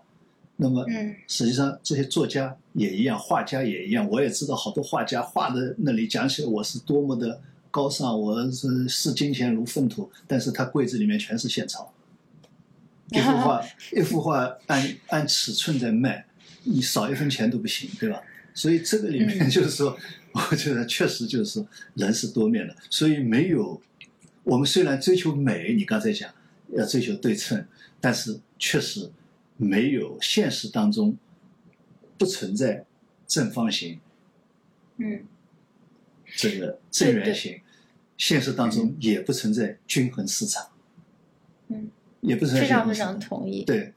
那么，实际上这些作家也一样，画家也一样。我也知道好多画家画的那里讲起来我是多么的高尚，我是视金钱如粪土，但是他柜子里面全是现钞，一幅画一幅画按按尺寸在卖，你少一分钱都不行，对吧？所以这个里面就是说。我觉得确实就是人是多面的，所以没有我们虽然追求美，你刚才讲要追求对称，但是确实没有现实当中不存在正方形，嗯，这个正圆形，现实当中也不存在均衡市场，嗯，也不存在非常非常同意，对，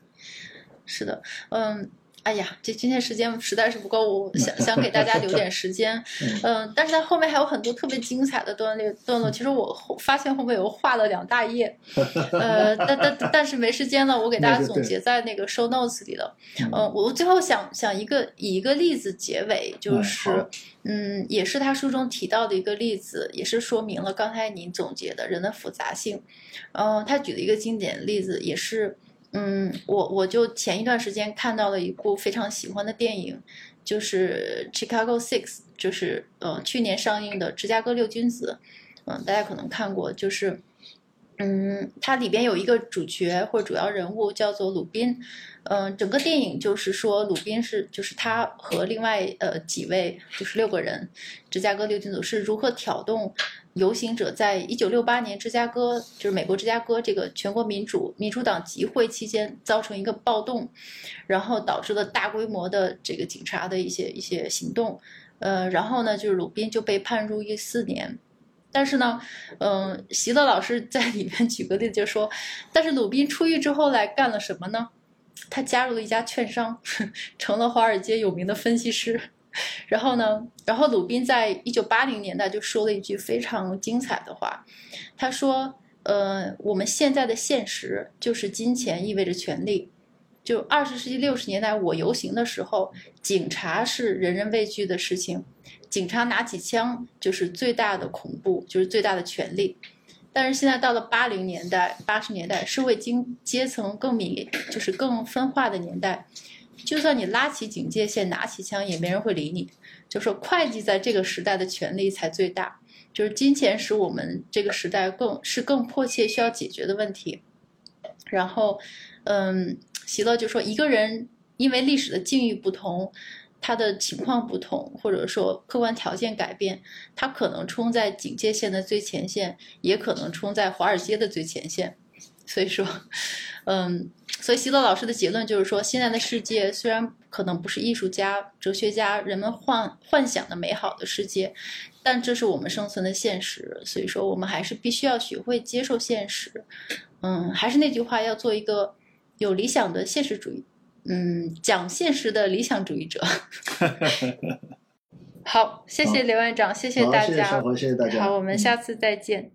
是的，嗯。哎呀，这今天时间实在是不够，我想想给大家留点时间，嗯，但是它后面还有很多特别精彩的段落段落。其实我发现后面有画了两大页，呃，但但但是没时间了，我给大家总结在那个 show notes 里了。嗯，我最后想想一个以一个例子结尾，就是嗯，也是他书中提到的一个例子，也是说明了刚才您总结的人的复杂性。嗯，他举了一个经典例子也是。嗯，我我就前一段时间看到了一部非常喜欢的电影，就是《Chicago Six》，就是呃去年上映的《芝加哥六君子》，嗯，大家可能看过，就是嗯，它里边有一个主角或主要人物叫做鲁宾，嗯，整个电影就是说鲁宾是就是他和另外呃几位就是六个人，芝加哥六君子是如何挑动。游行者在一九六八年芝加哥，就是美国芝加哥这个全国民主民主党集会期间造成一个暴动，然后导致了大规模的这个警察的一些一些行动，呃，然后呢，就是鲁宾就被判入狱四年，但是呢，嗯，席勒老师在里面举个例子就说，但是鲁宾出狱之后来干了什么呢？他加入了一家券商，成了华尔街有名的分析师。然后呢？然后鲁宾在一九八零年代就说了一句非常精彩的话，他说：“呃，我们现在的现实就是金钱意味着权力。就二十世纪六十年代我游行的时候，警察是人人畏惧的事情，警察拿起枪就是最大的恐怖，就是最大的权力。但是现在到了八零年代、八十年代，社会经阶层更敏，就是更分化的年代。”就算你拉起警戒线，拿起枪，也没人会理你。就说会计在这个时代的权力才最大，就是金钱使我们这个时代更是更迫切需要解决的问题。然后，嗯，席勒就说，一个人因为历史的境遇不同，他的情况不同，或者说客观条件改变，他可能冲在警戒线的最前线，也可能冲在华尔街的最前线。所以说，嗯。所以，希勒老师的结论就是说，现在的世界虽然可能不是艺术家、哲学家人们幻幻想的美好的世界，但这是我们生存的现实。所以说，我们还是必须要学会接受现实。嗯，还是那句话，要做一个有理想的现实主义，嗯，讲现实的理想主义者。好，谢谢刘院长，谢谢大家，谢谢大家，好，我们下次再见。